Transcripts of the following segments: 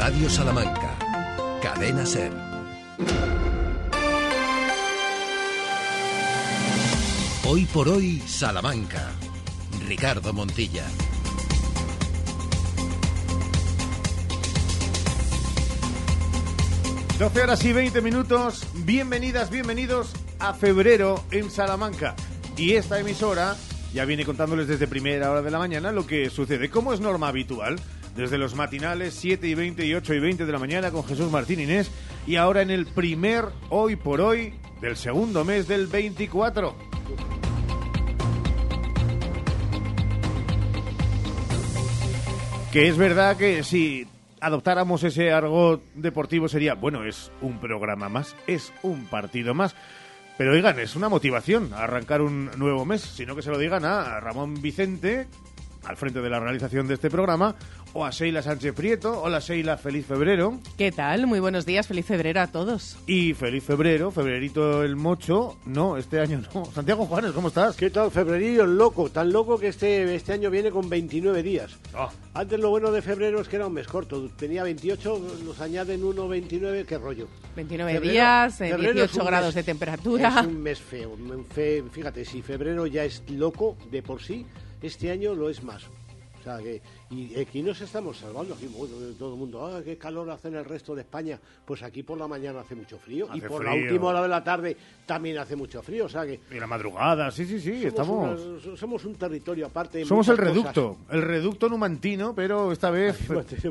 Radio Salamanca. Cadena Ser. Hoy por hoy, Salamanca. Ricardo Montilla. 12 horas y 20 minutos. Bienvenidas, bienvenidos a febrero en Salamanca. Y esta emisora ya viene contándoles desde primera hora de la mañana lo que sucede, como es norma habitual, desde los matinales 7 y 20 y 8 y 20 de la mañana con Jesús Martín Inés y ahora en el primer hoy por hoy del segundo mes del 24. Que es verdad que si adoptáramos ese argot deportivo sería, bueno, es un programa más, es un partido más. Pero oigan, es una motivación arrancar un nuevo mes, sino que se lo digan a Ramón Vicente, al frente de la realización de este programa, o a Sheila Sánchez Prieto. Hola Sheila, feliz febrero. ¿Qué tal? Muy buenos días, feliz febrero a todos. Y feliz febrero, febrerito el mocho. No, este año no. Santiago Juanes, ¿cómo estás? ¿Qué tal, febrerillo loco? Tan loco que este, este año viene con 29 días. Ah. Antes lo bueno de febrero es que era un mes corto. Tenía 28, nos añaden 1, 29, qué rollo. 29 Febrero- días, eh, febrero es 18 un grados mes- de temperatura. Es un mes feo. un fe- fíjate, si febrero ya es loco de por sí, este año lo es más. O sea que, y aquí nos estamos salvando, aquí todo el mundo, ah, qué calor hace en el resto de España. Pues aquí por la mañana hace mucho frío y por la última hora de la tarde también hace mucho frío. O sea que Y la madrugada, sí, sí, sí, estamos... una- somos un territorio aparte. Somos el reducto, el reducto numantino, pero esta vez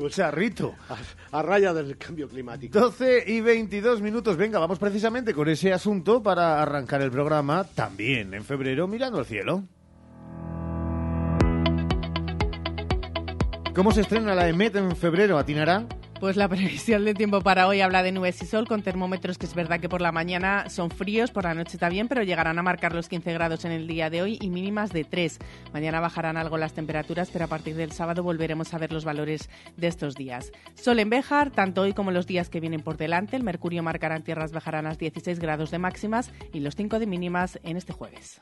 charrito. A, a raya del cambio climático. 12 y 22 minutos. Venga, vamos precisamente con ese asunto para arrancar el programa también en febrero mirando al cielo. ¿Cómo se estrena la EMET en febrero? ¿Atinará? Pues la previsión del tiempo para hoy habla de nubes y sol con termómetros que es verdad que por la mañana son fríos, por la noche bien, pero llegarán a marcar los 15 grados en el día de hoy y mínimas de 3. Mañana bajarán algo las temperaturas, pero a partir del sábado volveremos a ver los valores de estos días. Sol en Béjar, tanto hoy como los días que vienen por delante. El mercurio marcará en tierras bajaranas 16 grados de máximas y los 5 de mínimas en este jueves.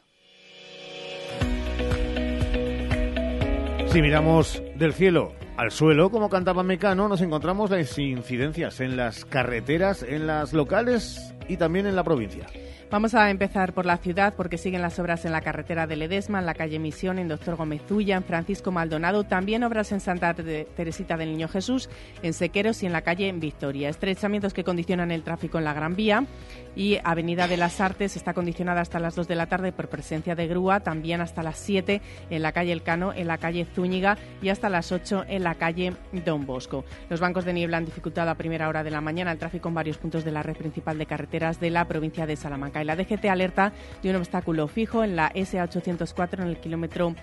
Si miramos del cielo al suelo, como cantaba Mecano, nos encontramos las incidencias en las carreteras, en las locales y también en la provincia. Vamos a empezar por la ciudad porque siguen las obras en la carretera de Ledesma, en la calle Misión, en Doctor Gómezulla, en Francisco Maldonado, también obras en Santa Te- Teresita del Niño Jesús, en Sequeros y en la calle Victoria. Estrechamientos que condicionan el tráfico en la Gran Vía y Avenida de las Artes está condicionada hasta las 2 de la tarde por presencia de grúa, también hasta las 7 en la calle Elcano, en la calle Zúñiga y hasta las 8 en la calle Don Bosco. Los bancos de niebla han dificultado a primera hora de la mañana el tráfico en varios puntos de la red principal de carreteras de la provincia de Salamanca. Y la DGT alerta de un obstáculo fijo en la SA804 en el kilómetro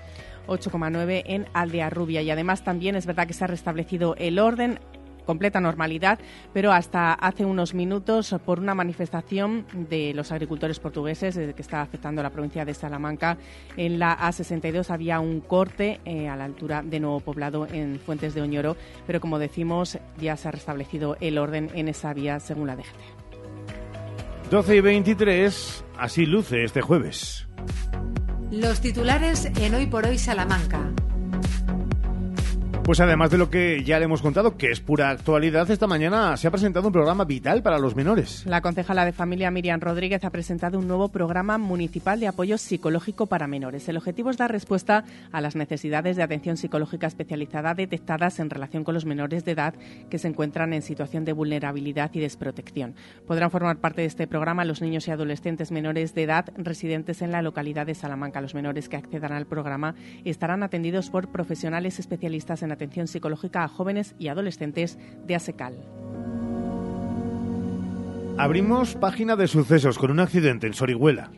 8,9 en Aldea Rubia. Y además también es verdad que se ha restablecido el orden completa normalidad, pero hasta hace unos minutos por una manifestación de los agricultores portugueses eh, que está afectando a la provincia de Salamanca. En la A62 había un corte eh, a la altura de Nuevo Poblado en Fuentes de Oñoro, pero como decimos ya se ha restablecido el orden en esa vía según la DGT. 12 y 23, así luce este jueves. Los titulares en Hoy por Hoy Salamanca. Pues además de lo que ya le hemos contado, que es pura actualidad, esta mañana se ha presentado un programa vital para los menores. La concejala de familia Miriam Rodríguez ha presentado un nuevo programa municipal de apoyo psicológico para menores. El objetivo es dar respuesta a las necesidades de atención psicológica especializada detectadas en relación con los menores de edad que se encuentran en situación de vulnerabilidad y desprotección. Podrán formar parte de este programa los niños y adolescentes menores de edad residentes en la localidad de Salamanca. Los menores que accedan al programa estarán atendidos por profesionales especialistas en atención psicológica a jóvenes y adolescentes de ASECAL. Abrimos página de sucesos con un accidente en Sorihuela.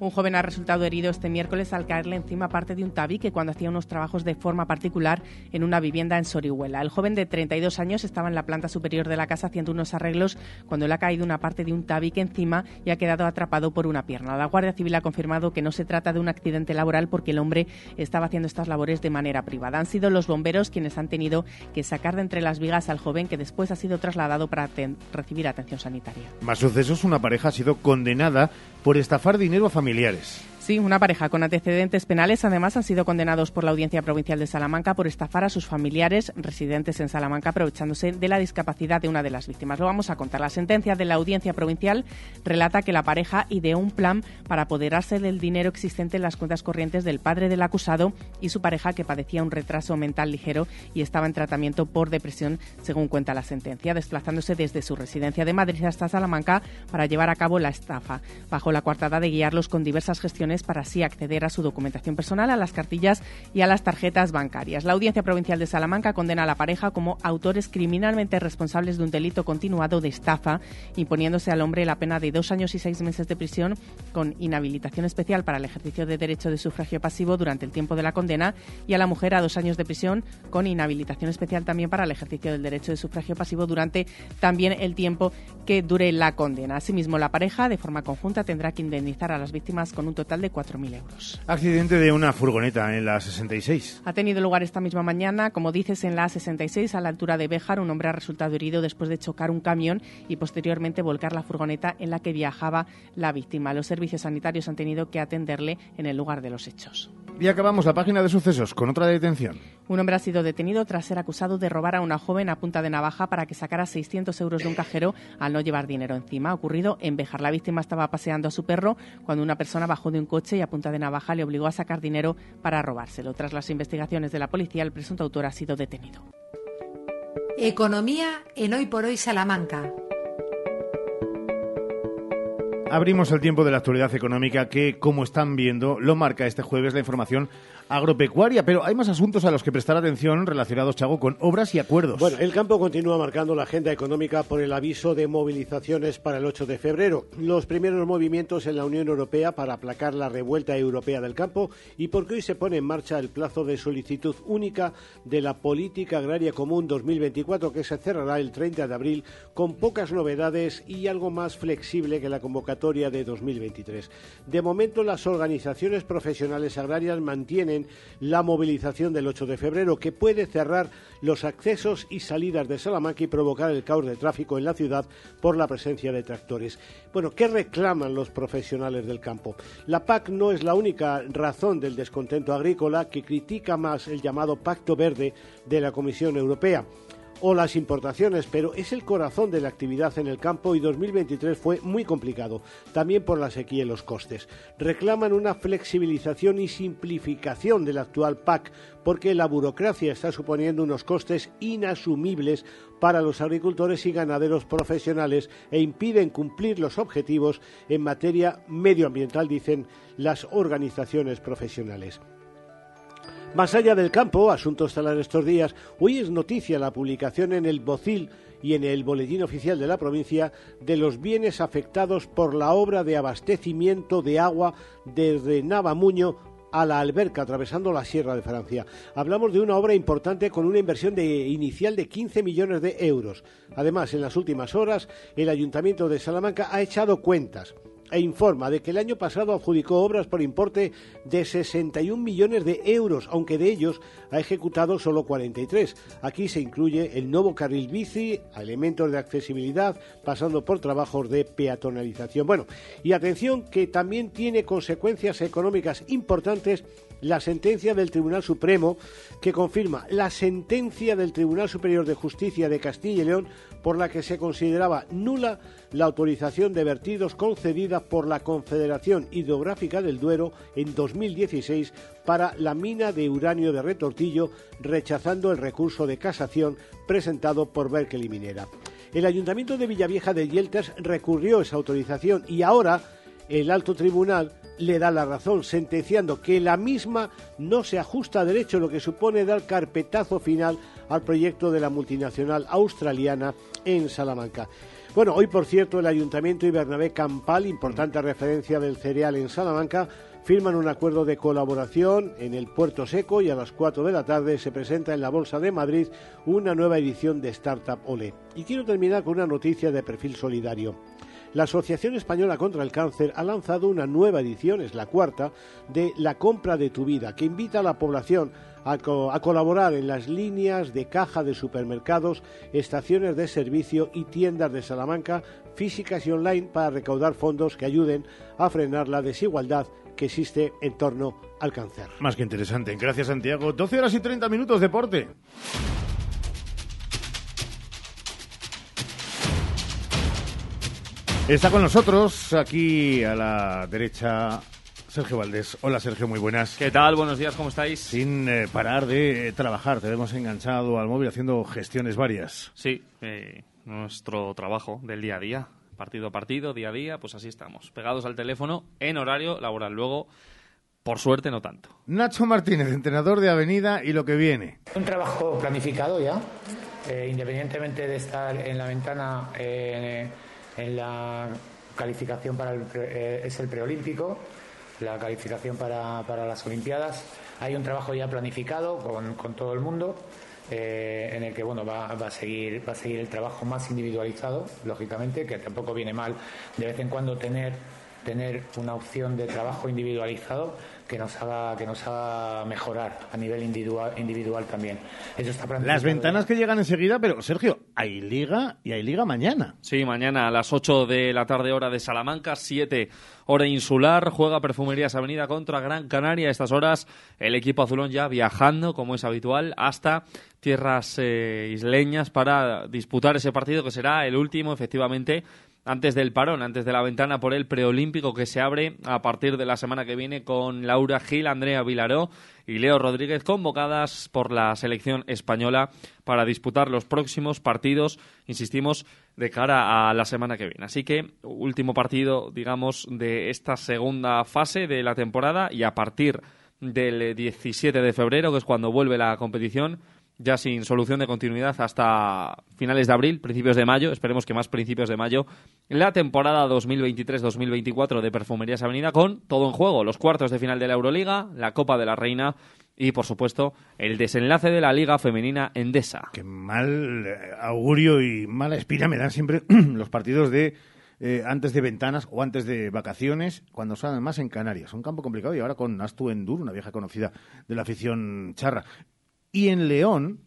Un joven ha resultado herido este miércoles al caerle encima parte de un tabique cuando hacía unos trabajos de forma particular en una vivienda en Sorihuela. El joven de 32 años estaba en la planta superior de la casa haciendo unos arreglos cuando le ha caído una parte de un tabique encima y ha quedado atrapado por una pierna. La Guardia Civil ha confirmado que no se trata de un accidente laboral porque el hombre estaba haciendo estas labores de manera privada. Han sido los bomberos quienes han tenido que sacar de entre las vigas al joven que después ha sido trasladado para recibir atención sanitaria. Más sucesos, una pareja ha sido condenada por estafar dinero a familiares. Sí, una pareja con antecedentes penales además han sido condenados por la Audiencia Provincial de Salamanca por estafar a sus familiares residentes en Salamanca aprovechándose de la discapacidad de una de las víctimas. Lo vamos a contar. La sentencia de la Audiencia Provincial relata que la pareja ideó un plan para apoderarse del dinero existente en las cuentas corrientes del padre del acusado y su pareja que padecía un retraso mental ligero y estaba en tratamiento por depresión, según cuenta la sentencia, desplazándose desde su residencia de Madrid hasta Salamanca para llevar a cabo la estafa, bajo la coartada de guiarlos con diversas gestiones para así acceder a su documentación personal, a las cartillas y a las tarjetas bancarias. La Audiencia Provincial de Salamanca condena a la pareja como autores criminalmente responsables de un delito continuado de estafa, imponiéndose al hombre la pena de dos años y seis meses de prisión con inhabilitación especial para el ejercicio de derecho de sufragio pasivo durante el tiempo de la condena y a la mujer a dos años de prisión con inhabilitación especial también para el ejercicio del derecho de sufragio pasivo durante también el tiempo que dure la condena. Asimismo, la pareja, de forma conjunta, tendrá que indemnizar a las víctimas con un total de 4.000 euros. Accidente de una furgoneta en la 66. Ha tenido lugar esta misma mañana, como dices, en la 66 a la altura de Béjar. Un hombre ha resultado herido después de chocar un camión y posteriormente volcar la furgoneta en la que viajaba la víctima. Los servicios sanitarios han tenido que atenderle en el lugar de los hechos. Y acabamos la página de sucesos con otra detención. Un hombre ha sido detenido tras ser acusado de robar a una joven a punta de navaja para que sacara 600 euros de un cajero al no llevar dinero encima. Ha ocurrido en Béjar. La víctima estaba paseando a su perro cuando una persona bajó de un coche y a punta de navaja le obligó a sacar dinero para robárselo. Tras las investigaciones de la policía, el presunto autor ha sido detenido. Economía en Hoy por Hoy Salamanca. Abrimos el tiempo de la actualidad económica que, como están viendo, lo marca este jueves la información agropecuaria, pero hay más asuntos a los que prestar atención relacionados, Chago, con obras y acuerdos. Bueno, el campo continúa marcando la agenda económica por el aviso de movilizaciones para el 8 de febrero, los primeros movimientos en la Unión Europea para aplacar la revuelta europea del campo y porque hoy se pone en marcha el plazo de solicitud única de la Política Agraria Común 2024 que se cerrará el 30 de abril con pocas novedades y algo más flexible que la convocatoria de 2023. De momento, las organizaciones profesionales agrarias mantienen la movilización del 8 de febrero, que puede cerrar los accesos y salidas de Salamanca y provocar el caos de tráfico en la ciudad por la presencia de tractores. Bueno, ¿qué reclaman los profesionales del campo? La PAC no es la única razón del descontento agrícola que critica más el llamado Pacto Verde de la Comisión Europea o las importaciones, pero es el corazón de la actividad en el campo y 2023 fue muy complicado, también por la sequía y los costes. Reclaman una flexibilización y simplificación del actual PAC, porque la burocracia está suponiendo unos costes inasumibles para los agricultores y ganaderos profesionales e impiden cumplir los objetivos en materia medioambiental, dicen las organizaciones profesionales. Más allá del campo, asuntos tales estos días, hoy es noticia la publicación en el Bocil y en el Boletín Oficial de la provincia de los bienes afectados por la obra de abastecimiento de agua desde Navamuño a la alberca atravesando la Sierra de Francia. Hablamos de una obra importante con una inversión inicial de 15 millones de euros. Además, en las últimas horas, el Ayuntamiento de Salamanca ha echado cuentas e informa de que el año pasado adjudicó obras por importe de 61 millones de euros, aunque de ellos ha ejecutado solo 43. Aquí se incluye el nuevo carril bici, elementos de accesibilidad, pasando por trabajos de peatonalización. Bueno, y atención que también tiene consecuencias económicas importantes la sentencia del Tribunal Supremo que confirma la sentencia del Tribunal Superior de Justicia de Castilla y León por la que se consideraba nula la autorización de vertidos concedida por la Confederación Hidrográfica del Duero en 2016 para la mina de uranio de Retortillo, rechazando el recurso de casación presentado por Berkeley Minera. El Ayuntamiento de Villavieja de Yeltas recurrió esa autorización y ahora el alto tribunal le da la razón, sentenciando que la misma no se ajusta a derecho, lo que supone dar carpetazo final al proyecto de la multinacional australiana en Salamanca. Bueno, hoy por cierto el Ayuntamiento y Bernabé Campal, importante referencia del cereal en Salamanca, firman un acuerdo de colaboración en el Puerto Seco y a las 4 de la tarde se presenta en la Bolsa de Madrid una nueva edición de Startup Ole. Y quiero terminar con una noticia de perfil solidario. La Asociación Española contra el Cáncer ha lanzado una nueva edición, es la cuarta, de La compra de tu vida, que invita a la población a, colaborar en las líneas de caja de supermercados, estaciones de servicio y tiendas de Salamanca, físicas y online, para recaudar fondos que ayuden a frenar la desigualdad que existe en torno al cáncer. Más que interesante. Gracias, Santiago. 12 horas y 30 minutos, deporte. Está con nosotros, aquí a la derecha, Sergio Valdés. Hola, Sergio, muy buenas. ¿Qué tal? Buenos días, ¿cómo estáis? Sin eh, parar de eh, trabajar, te vemos enganchado al móvil haciendo gestiones varias. Sí, eh, nuestro trabajo del día a día, partido a partido, día a día, pues así estamos, pegados al teléfono en horario laboral. Luego, por suerte, no tanto. Nacho Martínez, entrenador de Avenida y lo que viene. Un trabajo planificado ya, eh, independientemente de estar en la ventana eh, en la calificación para el, eh, es el preolímpico, la calificación para, para las Olimpiadas. Hay un trabajo ya planificado con, con todo el mundo. eh, en el que bueno va, va a seguir va a seguir el trabajo más individualizado lógicamente que tampoco viene mal de vez en cuando tener tener una opción de trabajo individualizado que nos haga que nos haga mejorar a nivel individual individual también eso está Las ventanas que llegan enseguida, pero Sergio, hay liga y hay liga mañana. Sí, mañana a las 8 de la tarde hora de Salamanca, 7 hora insular, juega Perfumerías Avenida contra Gran Canaria. A estas horas el equipo azulón ya viajando, como es habitual, hasta tierras eh, isleñas para disputar ese partido que será el último, efectivamente, antes del parón, antes de la ventana por el preolímpico que se abre a partir de la semana que viene con Laura Gil, Andrea Vilaró y Leo Rodríguez convocadas por la selección española para disputar los próximos partidos, insistimos, de cara a la semana que viene. Así que último partido, digamos, de esta segunda fase de la temporada y a partir del 17 de febrero, que es cuando vuelve la competición, ya sin solución de continuidad hasta finales de abril, principios de mayo, esperemos que más principios de mayo, la temporada 2023-2024 de Perfumerías Avenida con todo en juego, los cuartos de final de la Euroliga, la Copa de la Reina y, por supuesto, el desenlace de la Liga Femenina Endesa. Qué mal eh, augurio y mala espina me dan siempre los partidos de eh, antes de ventanas o antes de vacaciones, cuando son además en Canarias. Un campo complicado y ahora con Astu Endur, una vieja conocida de la afición charra. Y en León,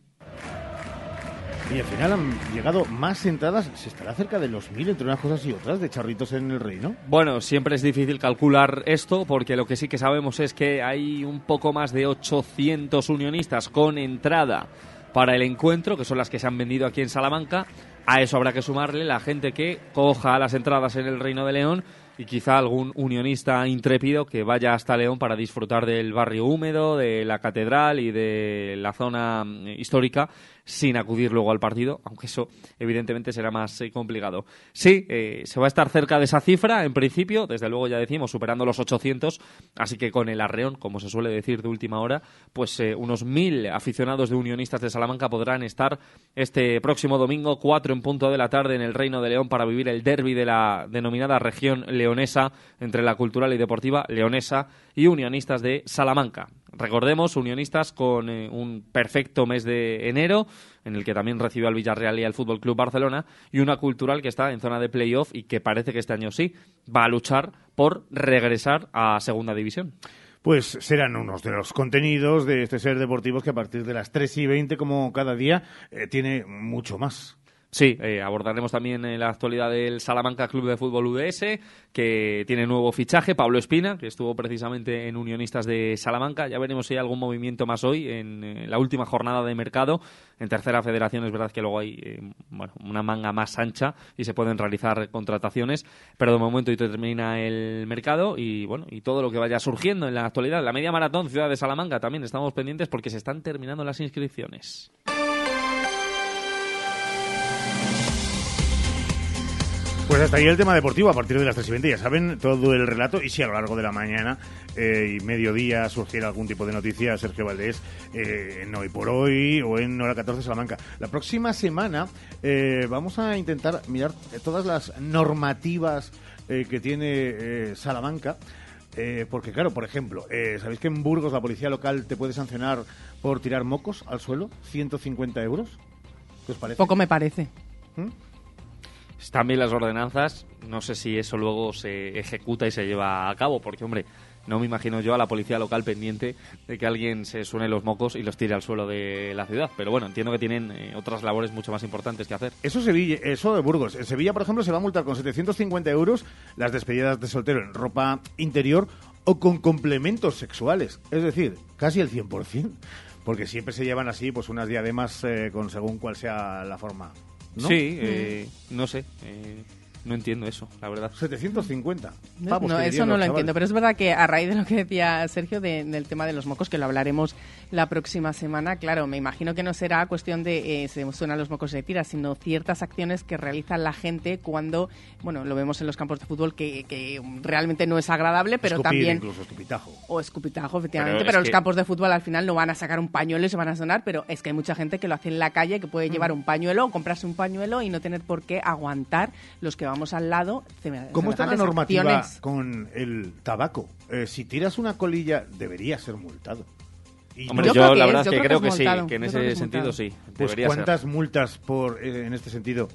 y al final han llegado más entradas, se estará cerca de los mil entre unas cosas y otras de charritos en el reino. Bueno, siempre es difícil calcular esto porque lo que sí que sabemos es que hay un poco más de 800 unionistas con entrada para el encuentro, que son las que se han vendido aquí en Salamanca. A eso habrá que sumarle la gente que coja las entradas en el Reino de León y quizá algún unionista intrépido que vaya hasta León para disfrutar del barrio húmedo, de la catedral y de la zona mm, histórica sin acudir luego al partido, aunque eso evidentemente será más eh, complicado. Sí, eh, se va a estar cerca de esa cifra en principio, desde luego ya decimos, superando los 800, así que con el arreón, como se suele decir de última hora, pues eh, unos mil aficionados de unionistas de Salamanca podrán estar este próximo domingo, 4 en punto de la tarde en el Reino de León para vivir el derby de la denominada región leonesa entre la cultural y deportiva leonesa y unionistas de Salamanca. Recordemos, unionistas con eh, un perfecto mes de enero, en el que también recibió al Villarreal y al Fútbol Club Barcelona, y una cultural que está en zona de playoff y que parece que este año sí va a luchar por regresar a Segunda División. Pues serán unos de los contenidos de este ser deportivos que a partir de las 3 y 20, como cada día, eh, tiene mucho más. Sí, eh, abordaremos también eh, la actualidad del Salamanca Club de Fútbol UDS, que tiene nuevo fichaje, Pablo Espina, que estuvo precisamente en Unionistas de Salamanca. Ya veremos si hay algún movimiento más hoy en eh, la última jornada de mercado. En tercera federación es verdad que luego hay eh, una manga más ancha y se pueden realizar contrataciones, pero de momento y termina el mercado y bueno y todo lo que vaya surgiendo en la actualidad. La media maratón Ciudad de Salamanca también estamos pendientes porque se están terminando las inscripciones. Pues hasta ahí el tema deportivo, a partir de las 3 y 20, ya saben, todo el relato, y si a lo largo de la mañana eh, y mediodía surgiera algún tipo de noticia, Sergio Valdés, eh, en Hoy por Hoy o en Hora 14 Salamanca. La próxima semana eh, vamos a intentar mirar todas las normativas eh, que tiene eh, Salamanca. Eh, porque claro, por ejemplo, eh, ¿sabéis que en Burgos la policía local te puede sancionar por tirar mocos al suelo? 150 euros. ¿Qué os parece? Poco me parece. ¿Mm? Están bien las ordenanzas, no sé si eso luego se ejecuta y se lleva a cabo, porque, hombre, no me imagino yo a la policía local pendiente de que alguien se suene los mocos y los tire al suelo de la ciudad. Pero bueno, entiendo que tienen eh, otras labores mucho más importantes que hacer. Eso Sevilla, eso de Burgos. En Sevilla, por ejemplo, se va a multar con 750 euros las despedidas de soltero en ropa interior o con complementos sexuales, es decir, casi el 100%, porque siempre se llevan así pues unas diademas eh, con según cuál sea la forma. ¿No? Sí, eh, no sé. eh, no entiendo eso, la verdad. 750. No, pavos no, que eso no lo chavales. entiendo, pero es verdad que a raíz de lo que decía Sergio de- del tema de los mocos, que lo hablaremos la próxima semana, claro, me imagino que no será cuestión de eh, se suenan los mocos de tira, sino ciertas acciones que realiza la gente cuando, bueno, lo vemos en los campos de fútbol que, que realmente no es agradable, pero Escupir, también... incluso escupitajo. O escupitajo, efectivamente, Pero pero, es los que- campos de fútbol al final no van a sacar un pañuelo y se van a sonar, pero es que hay mucha gente que lo hace en la calle, que puede llevar un pañuelo o comprarse un pañuelo y no tener por qué aguantar los que vamos al lado. ¿Cómo está la normativa acciones. con el tabaco? Eh, si tiras una colilla, debería ser multado. Y Hombre, Yo yo, creo que la verdad es que creo creo que sí, que en Yo creo que ese es sentido sí. Pues, ser. ¿Cuántas multas por eh, en este sentido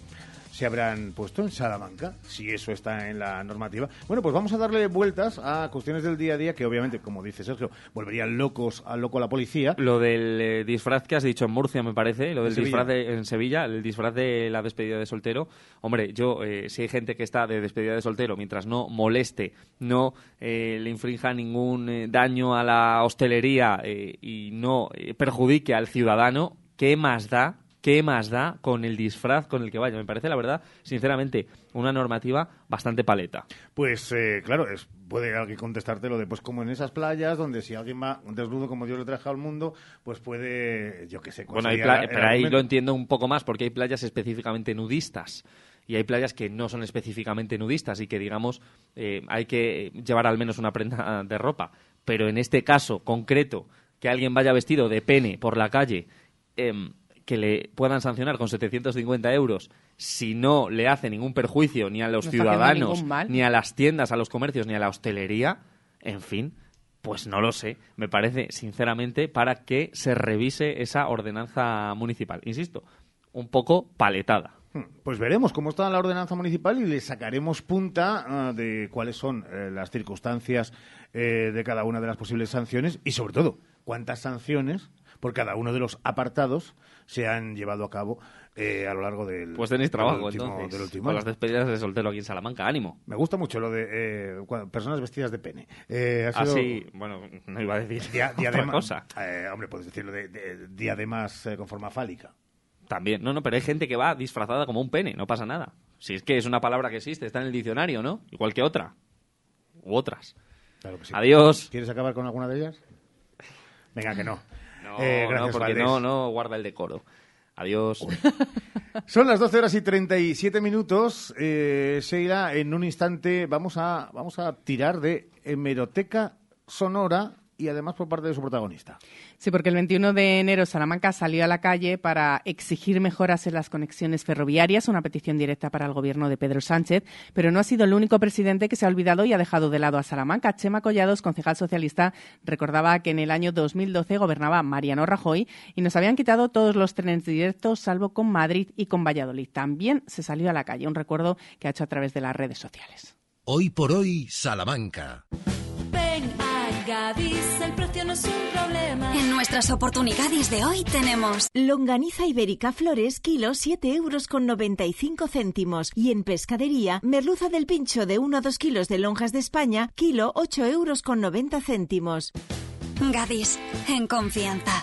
se habrán puesto en Salamanca? Si eso está en la normativa. Bueno, pues vamos a darle vueltas a cuestiones del día a día que obviamente, como dice Sergio, volverían locos al loco a la policía. Lo del eh, disfraz que has dicho en Murcia, me parece, lo del disfraz de, en Sevilla, el disfraz de la despedida de soltero. Hombre, yo, eh, si hay gente que está de despedida de soltero, mientras no moleste, no eh, le infrinja ningún daño a la hostelería y no perjudique al ciudadano, ¿qué más da? ¿Qué más da con el disfraz con el que vaya? Me parece, la verdad, sinceramente, una normativa bastante paleta. Pues eh, claro, es, puede alguien contestarte lo de, pues como en esas playas donde si alguien va desnudo como Dios le trajo al mundo, pues puede, yo qué sé. Bueno, hay el pero ahí lo entiendo un poco más porque hay playas específicamente nudistas y hay playas que no son específicamente nudistas y que, digamos, eh, hay que llevar al menos una prenda de ropa. Pero en este caso concreto, que alguien vaya vestido de pene por la calle, em, que le puedan sancionar con 750 euros si no le hace ningún perjuicio ni a los No ciudadanos, ni a las tiendas, a los comercios, ni a la hostelería, en fin, pues no lo sé. Me parece, sinceramente, para que se revise esa ordenanza municipal. Insisto, un poco paletada. Hmm, Pues veremos cómo está la ordenanza municipal y le sacaremos punta ah, de cuáles son eh, las circunstancias eh, de cada una de las posibles sanciones y, sobre todo, cuántas sanciones por cada uno de los apartados se han llevado a cabo eh, a lo largo del, Pues tenéis del trabajo, último, entonces, del último año. las despedidas de soltero aquí en Salamanca. Ánimo. Me gusta mucho lo de eh, personas vestidas de pene. Eh, ha sido Así, bueno, no iba a decir dia- otra diadema- cosa. eh, hombre, puedes decirlo de, de diademas eh, con forma fálica. También, no, no, pero hay gente que va disfrazada como un pene, no pasa nada. Si es que es una palabra que existe, está en el diccionario, ¿no? Igual que otra. U otras. Claro que sí. Adiós. ¿Quieres acabar con alguna de ellas? Venga, que no. No, Eh, no, porque Valdés. no, no guarda el decoro. Adiós. Son las 12 horas y 37 minutos. Eh, Sheila, en un instante vamos a, vamos a tirar de hemeroteca sonora y además por parte de su protagonista. Sí, porque el 21 de enero Salamanca salió a la calle para exigir mejoras en las conexiones ferroviarias, una petición directa para el gobierno de Pedro Sánchez, pero no ha sido el único presidente que se ha olvidado y ha dejado de lado a Salamanca. Chema Collados, concejal socialista, recordaba que en el año 2012 gobernaba Mariano Rajoy y nos habían quitado todos los trenes directos, salvo con Madrid y con Valladolid. También se salió a la calle, un recuerdo que ha hecho a través de las redes sociales. Hoy por hoy, Salamanca. Gadis, el precio no es un problema. En nuestras oportunidades de hoy tenemos Longaniza ibérica Flores, kilo 7 euros con 95 céntimos. Y en pescadería, merluza del pincho de 1 a 2 kilos de lonjas de España, kilo 8 euros con 90 céntimos. Gadis, en confianza.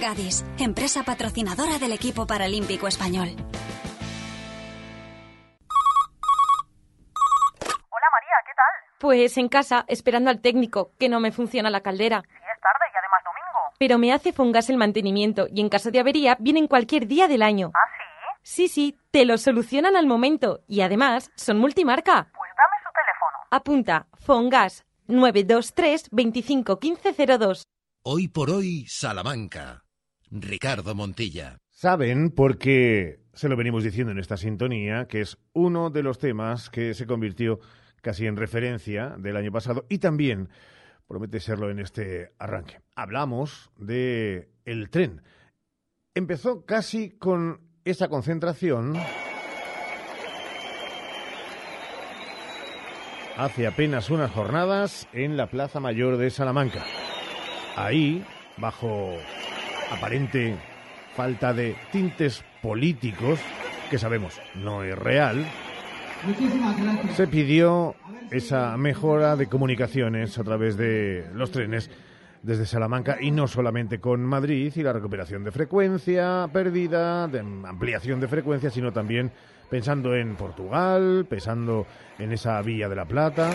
Gadis, empresa patrocinadora del equipo paralímpico español. Pues en casa, esperando al técnico, que no me funciona la caldera. Sí, es tarde y además domingo. Pero me hace Fongas el mantenimiento y en caso de avería vienen cualquier día del año. ¿Ah, sí? Sí, sí, te lo solucionan al momento y además son multimarca. Pues dame su teléfono. Apunta, Fongas 923 25 15 02. Hoy por hoy, Salamanca. Ricardo Montilla. Saben, porque se lo venimos diciendo en esta sintonía, que es uno de los temas que se convirtió casi en referencia del año pasado y también promete serlo en este arranque. Hablamos de el tren. Empezó casi con esa concentración hace apenas unas jornadas en la Plaza Mayor de Salamanca. Ahí, bajo aparente falta de tintes políticos, que sabemos no es real, Se pidió esa mejora de comunicaciones a través de los trenes desde Salamanca y no solamente con Madrid y la recuperación de frecuencia perdida, de ampliación de frecuencia, sino también pensando en Portugal, pensando en esa Villa de la Plata.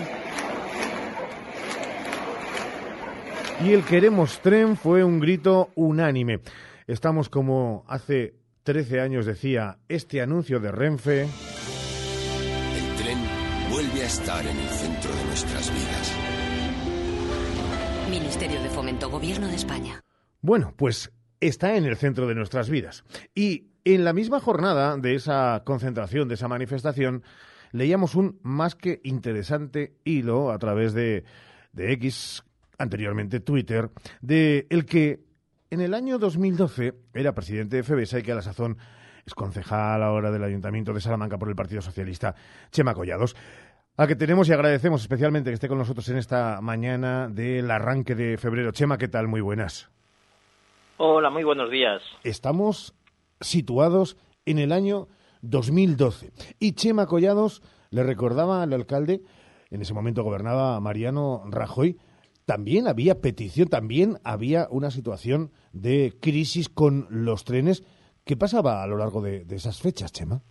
Y el queremos tren fue un grito unánime. Estamos como hace 13 años decía este anuncio de Renfe. Estar en el centro de nuestras vidas. Ministerio de Fomento, Gobierno de España. Bueno, pues está en el centro de nuestras vidas. Y en la misma jornada de esa concentración, de esa manifestación, leíamos un más que interesante hilo a través de, de X, anteriormente Twitter, de el que en el año 2012 era presidente de FEBESA y que a la sazón es concejal ahora del Ayuntamiento de Salamanca por el Partido Socialista, Chema Collados a que tenemos y agradecemos especialmente que esté con nosotros en esta mañana del arranque de febrero. Chema, ¿qué tal? Muy buenas. Hola, muy buenos días. Estamos situados en el año 2012 y Chema Collados le recordaba al alcalde, en ese momento gobernaba Mariano Rajoy, también había petición, también había una situación de crisis con los trenes. ¿Qué pasaba a lo largo de, de esas fechas, Chema?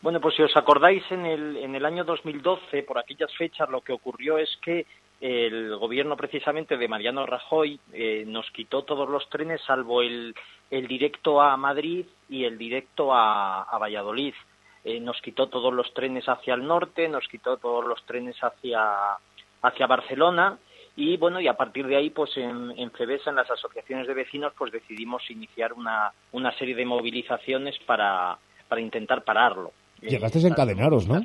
Bueno, pues si os acordáis, en el, en el año 2012, por aquellas fechas, lo que ocurrió es que el gobierno precisamente de Mariano Rajoy eh, nos quitó todos los trenes, salvo el, el directo a Madrid y el directo a, Valladolid. Eh, nos quitó todos los trenes hacia el norte, nos quitó todos los trenes hacia, hacia Barcelona y bueno, y a partir de ahí, pues en, en en las asociaciones de vecinos, pues decidimos iniciar una, una serie de movilizaciones para, para intentar pararlo. Llegasteis a encadenaros, ¿no?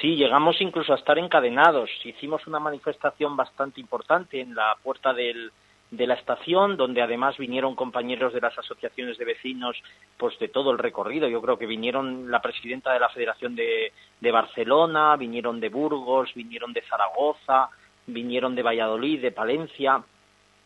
Sí, llegamos incluso a estar encadenados. Hicimos una manifestación bastante importante en la puerta del, de la estación, donde además vinieron compañeros de las asociaciones de vecinos, pues de todo el recorrido. Yo creo que vinieron la presidenta de la Federación de, de Barcelona, vinieron de Burgos, vinieron de Zaragoza, vinieron de Valladolid, de Palencia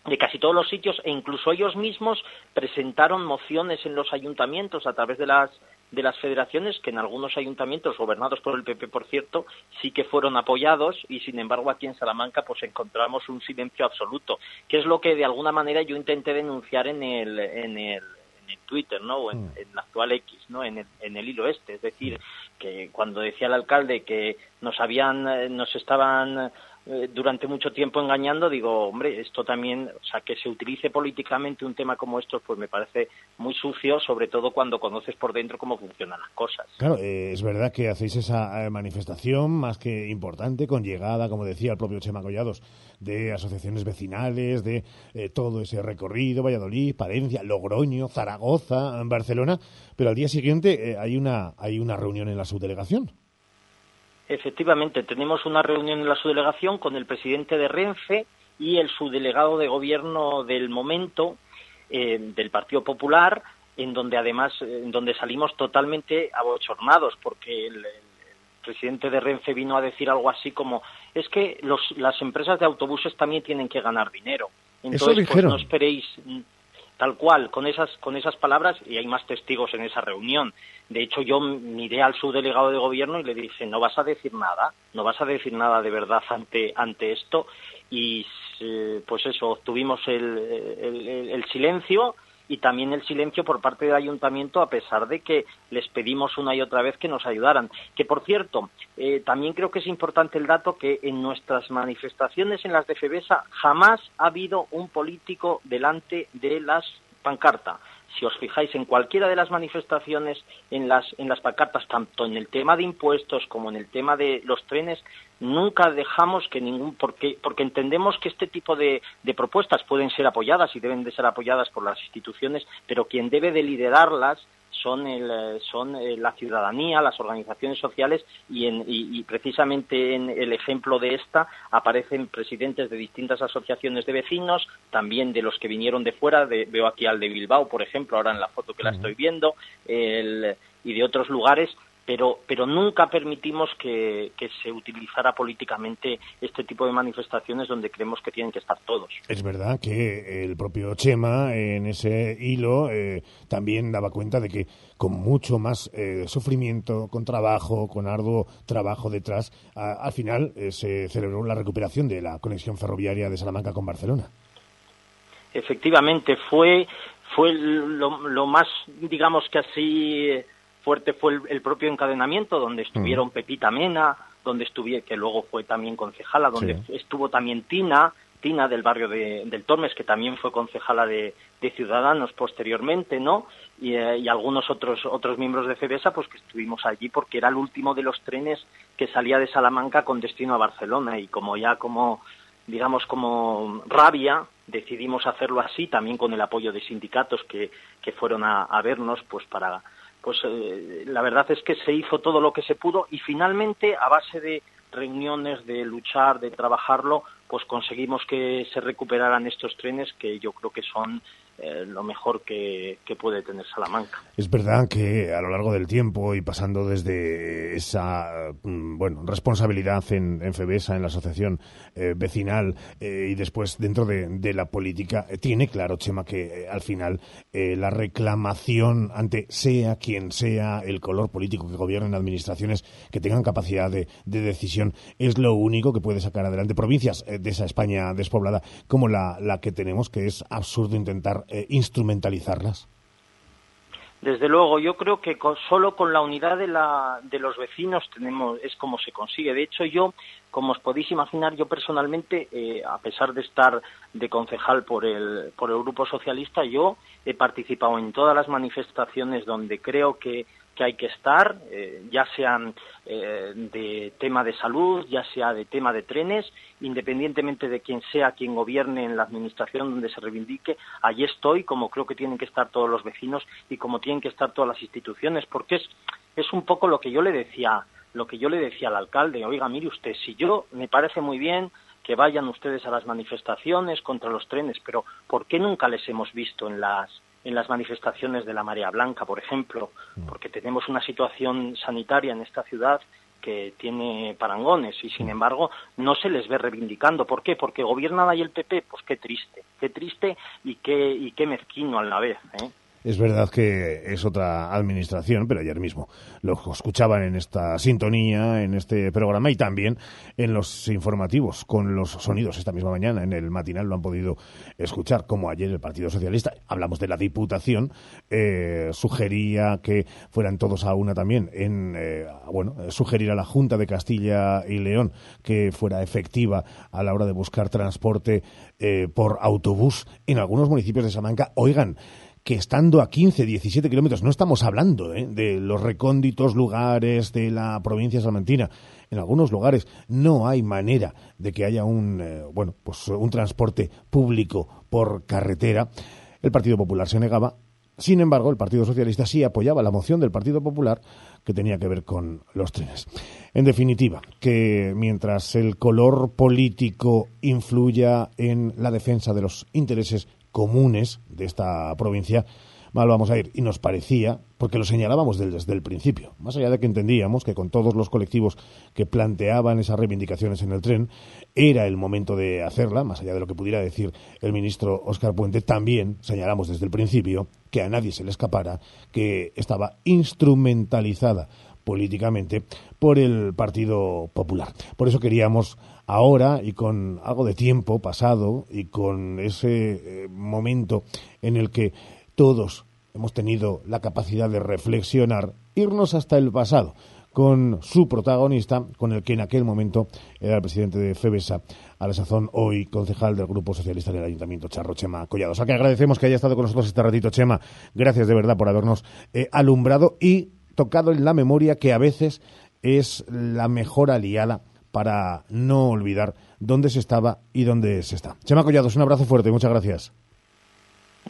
de casi todos los sitios e incluso ellos mismos presentaron mociones en los ayuntamientos a través de las de las federaciones que en algunos ayuntamientos gobernados por el PP por cierto sí que fueron apoyados y sin embargo aquí en Salamanca pues encontramos un silencio absoluto que es lo que de alguna manera yo intenté denunciar en el en el, en el Twitter no o en, en, la actual X no en el, en el hilo este. Es decir que cuando decía el alcalde que nos habían nos estaban eh, durante mucho tiempo engañando, digo, hombre, esto también, o sea, que se utilice políticamente un tema como esto, pues me parece muy sucio, sobre todo cuando conoces por dentro cómo funcionan las cosas. Claro, eh, es verdad que hacéis esa eh, manifestación más que importante, con llegada, como decía el propio Chema Collados, de asociaciones vecinales, de todo ese recorrido, Valladolid, Palencia, Logroño, Zaragoza, Barcelona, pero al día siguiente hay, una, hay una reunión en la subdelegación. Efectivamente, tenemos una reunión en la subdelegación con el presidente de Renfe y el subdelegado de gobierno del momento eh, del Partido Popular, en donde además, en donde salimos totalmente abochornados, porque el, el, presidente de Renfe vino a decir algo así como es que los, las empresas de autobuses también tienen que ganar dinero. Entonces, pues no esperéis tal cual, con esas, con esas palabras, y hay más testigos en esa reunión. De hecho, yo miré al subdelegado de gobierno y le dije, no vas a decir nada, no vas a decir nada de verdad ante, ante esto. Y pues eso, obtuvimos el silencio y también el silencio por parte del ayuntamiento a pesar de que les pedimos una y otra vez que nos ayudaran. Que por cierto, eh, también creo que es importante el dato que en nuestras manifestaciones en las de FEBESA jamás ha habido un político delante de las pancartas si os fijáis en cualquiera de las manifestaciones en las en las pancartas tanto en el tema de impuestos como en el tema de los trenes nunca dejamos que ningún porque porque entendemos que este tipo de, de propuestas pueden ser apoyadas y deben de ser apoyadas por las instituciones pero quien debe de liderarlas son, el, son la ciudadanía, las organizaciones sociales y, en, y, y, precisamente en el ejemplo de esta aparecen presidentes de distintas asociaciones de vecinos, también de los que vinieron de fuera, de, veo aquí al de Bilbao, por ejemplo, ahora en la foto que la estoy viendo, el, y de otros lugares, pero, pero nunca permitimos que, que, se utilizara políticamente este tipo de manifestaciones donde creemos que tienen que estar todos. Es verdad que el propio Chema en ese hilo eh, también daba cuenta de que con mucho más eh, sufrimiento, con trabajo, con arduo trabajo detrás, a, al final eh, se celebró la recuperación de la conexión ferroviaria de Salamanca con Barcelona. Efectivamente, fue, fue lo, lo más, digamos que así fuerte fue el, propio encadenamiento, donde estuvieron Pepita Mena, donde estuve, que luego fue también concejala, donde estuvo también Tina, Tina del barrio de, del Tormes, que también fue concejala de, Ciudadanos posteriormente, ¿no? Eh, y, algunos otros otros miembros de CEBESA, pues que estuvimos allí porque era el último de los trenes que salía de Salamanca con destino a Barcelona. Y como ya como digamos como rabia decidimos hacerlo así también con el apoyo de sindicatos que, que fueron a vernos pues para pues eh, la verdad es que se hizo todo lo que se pudo y finalmente a base de reuniones, de luchar, de trabajarlo, pues conseguimos que se recuperaran estos trenes que yo creo que son eh, lo mejor que, puede tener Salamanca. Es verdad que a lo largo del tiempo y pasando desde esa mm, bueno responsabilidad en, en FEBESA, en la asociación eh, vecinal eh, y después dentro de, la política, tiene claro, Chema, que al final la reclamación ante sea quien sea el color político que gobierne en administraciones que tengan capacidad de, de decisión es lo único que puede sacar adelante provincias de esa España despoblada como la, la que tenemos, que es absurdo intentar eh, instrumentalizarlas? Desde luego, yo creo que solo con la unidad de, la, de los vecinos tenemos es como se consigue. De hecho, yo, como os podéis imaginar, yo personalmente, eh, a pesar de estar de concejal por el, por el Grupo Socialista, yo he participado en todas las manifestaciones donde creo que que hay que estar, eh, ya sean eh, de tema de salud, ya sea de tema de trenes, independientemente de quién sea quien gobierne en la administración donde se reivindique, allí estoy, como creo que tienen que estar todos los vecinos y como tienen que estar todas las instituciones, porque es, es un poco lo que yo le decía, lo que yo le decía al alcalde, oiga, mire usted, si yo me parece muy bien que vayan ustedes a las manifestaciones contra los trenes, pero ¿por qué nunca les hemos visto en las en las manifestaciones de la marea blanca, por ejemplo, mm. porque tenemos una situación sanitaria en esta ciudad que tiene parangones y sin mm. embargo no se les ve reivindicando. ¿Por qué? Porque gobiernan ahí el PP. Pues qué triste, qué triste y qué, y qué mezquino a la vez. ¿eh? Es verdad que es otra administración, pero ayer mismo lo escuchaban en esta sintonía, en este programa y también en los informativos con los sonidos esta misma mañana. En el matinal lo han podido escuchar, como ayer el Partido Socialista, hablamos de la Diputación, eh, sugería que fueran todos a una también en, eh, bueno, sugerir a la Junta de Castilla y León que fuera efectiva a la hora de buscar transporte eh, por autobús en algunos municipios de Salamanca. Oigan, que estando a 15, 17 kilómetros, no estamos hablando ¿eh? de los recónditos lugares de la provincia salmantina, en algunos lugares no hay manera de que haya un, eh, bueno, pues un transporte público por carretera, el Partido Popular se negaba. Sin embargo, el Partido Socialista sí apoyaba la moción del Partido Popular que tenía que ver con los trenes. En definitiva, que mientras el color político influya en la defensa de los intereses comunes de esta provincia, mal vamos a ir. Y nos parecía, porque lo señalábamos desde el principio, más allá de que entendíamos que con todos los colectivos que planteaban esas reivindicaciones en el tren, era el momento de hacerla, más allá de lo que pudiera decir el ministro Óscar Puente, también señalamos desde el principio que a nadie se le escapara que estaba instrumentalizada políticamente por el Partido Popular. Por eso queríamos ahora y con algo de tiempo pasado y con ese eh, momento en el que todos hemos tenido la capacidad de reflexionar, irnos hasta el pasado con su protagonista, con el que en aquel momento era el presidente de FEBESA, a la sazón hoy concejal del Grupo Socialista del Ayuntamiento, Charro Chema Collado. O sea que agradecemos que haya estado con nosotros este ratito, Chema. Gracias de verdad por habernos eh, alumbrado y tocado en la memoria que a veces es la mejor aliada para no olvidar dónde se estaba y dónde se está. Chema Collados, un abrazo fuerte, muchas gracias.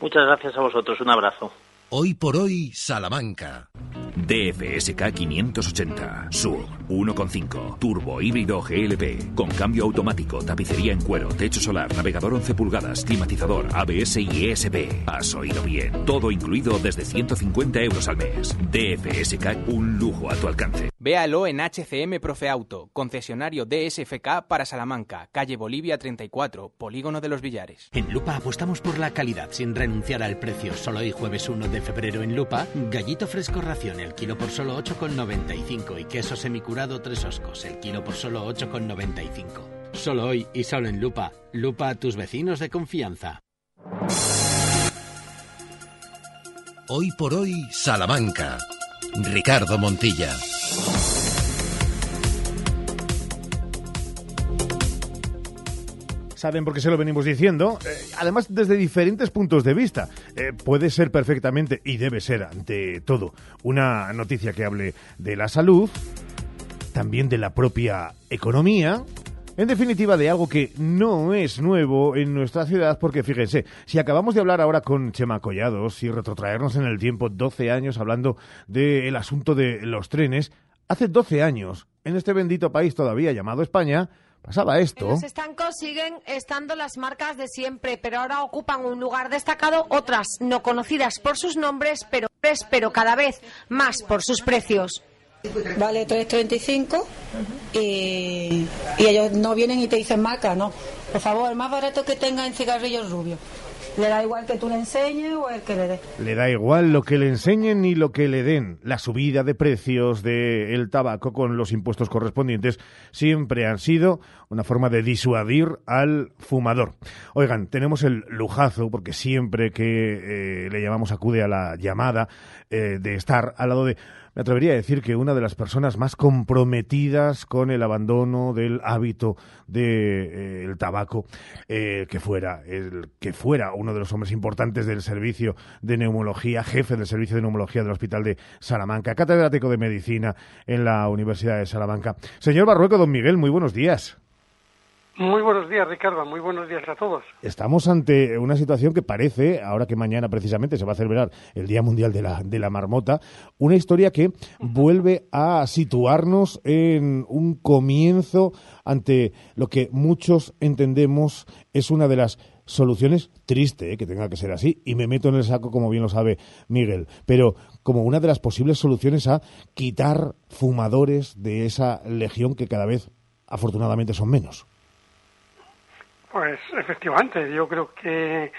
Muchas gracias a vosotros, un abrazo. Hoy por hoy, Salamanca. DFSK 580, Sur, 1,5. Turbo híbrido GLP. Con cambio automático, tapicería en cuero, techo solar, navegador 11 pulgadas, climatizador, ABS y ESP. Has oído bien. Todo incluido desde 150 euros al mes. DFSK, un lujo a tu alcance. Véalo en HCM Profe Auto, concesionario DSFK para Salamanca, calle Bolivia 34, Polígono de los Villares. En Lupa apostamos por la calidad sin renunciar al precio. Solo hoy jueves 1 de febrero en Lupa, gallito fresco ración el kilo por solo 8,95 y queso semicurado tres oscos el kilo por solo 8,95. Solo hoy y solo en Lupa. Lupa a tus vecinos de confianza. Hoy por hoy, Salamanca. Ricardo Montilla. saben por qué se lo venimos diciendo, eh, además desde diferentes puntos de vista. Eh, puede ser perfectamente, y debe ser ante todo, una noticia que hable de la salud, también de la propia economía, en definitiva, de algo que no es nuevo en nuestra ciudad, porque fíjense, si acabamos de hablar ahora con Chema Collados y retrotraernos en el tiempo 12 años hablando del asunto de los trenes, hace 12 años, en este bendito país todavía llamado España, pasaba esto. En los estancos siguen estando las marcas de siempre, pero ahora ocupan un lugar destacado otras no conocidas por sus nombres, pero, pero cada vez más por sus precios. Vale 3.35 y, y ellos no vienen y te dicen marca, no. Por favor, el más barato que tenga en cigarrillos rubios. Le da igual que tú le enseñes o el que le dé. Le da igual lo que le enseñen ni lo que le den. La subida de precios del tabaco con los impuestos correspondientes siempre han sido una forma de disuadir al fumador. Oigan, tenemos el lujazo, porque siempre que eh, le llamamos acude a la llamada, eh, de estar al lado de me atrevería a decir que una de las personas más comprometidas con el abandono del hábito del de, eh, tabaco, eh, que fuera el que fuera uno de los hombres importantes del servicio de neumología, jefe del servicio de neumología del Hospital de Salamanca, catedrático de medicina en la Universidad de Salamanca. Señor Barrueco, don Miguel, muy buenos días. Muy buenos días, Ricardo. Muy buenos días a todos. Estamos ante una situación que parece, ahora que mañana precisamente se va a celebrar el Día Mundial de la, de la Marmota, una historia que vuelve a situarnos en un comienzo ante lo que muchos entendemos es una de las soluciones, triste eh, que tenga que ser así, y me meto en el saco como bien lo sabe Miguel, pero como una de las posibles soluciones a quitar fumadores de esa legión que cada vez afortunadamente son menos. Pues efectivamente, yo creo que eh,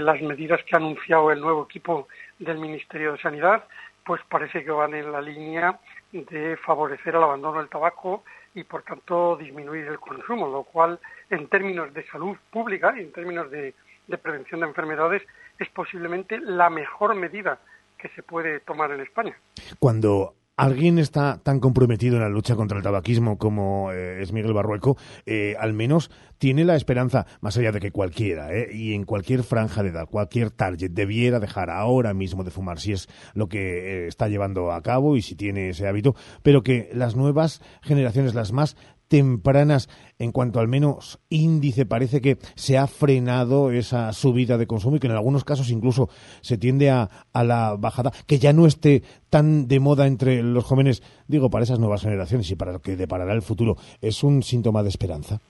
las medidas que ha anunciado el nuevo equipo del Ministerio de Sanidad, pues parece que van en la línea de favorecer el abandono del tabaco y por tanto disminuir el consumo, lo cual en términos de salud pública y en términos de, de prevención de enfermedades es posiblemente la mejor medida que se puede tomar en España. Cuando alguien está tan comprometido en la lucha contra el tabaquismo como eh, es Miguel Barrueco, eh, al menos tiene la esperanza, más allá de que cualquiera, eh, y en cualquier franja de edad, cualquier target, debiera dejar ahora mismo de fumar, si es lo que está llevando a cabo y si tiene ese hábito, pero que las nuevas generaciones, las más tempranas en cuanto al menos índice parece que se ha frenado esa subida de consumo y que en algunos casos incluso se tiende a, a la bajada, que ya no esté tan de moda entre los jóvenes, digo, para esas nuevas generaciones y para lo que deparará el futuro, ¿es un síntoma de esperanza?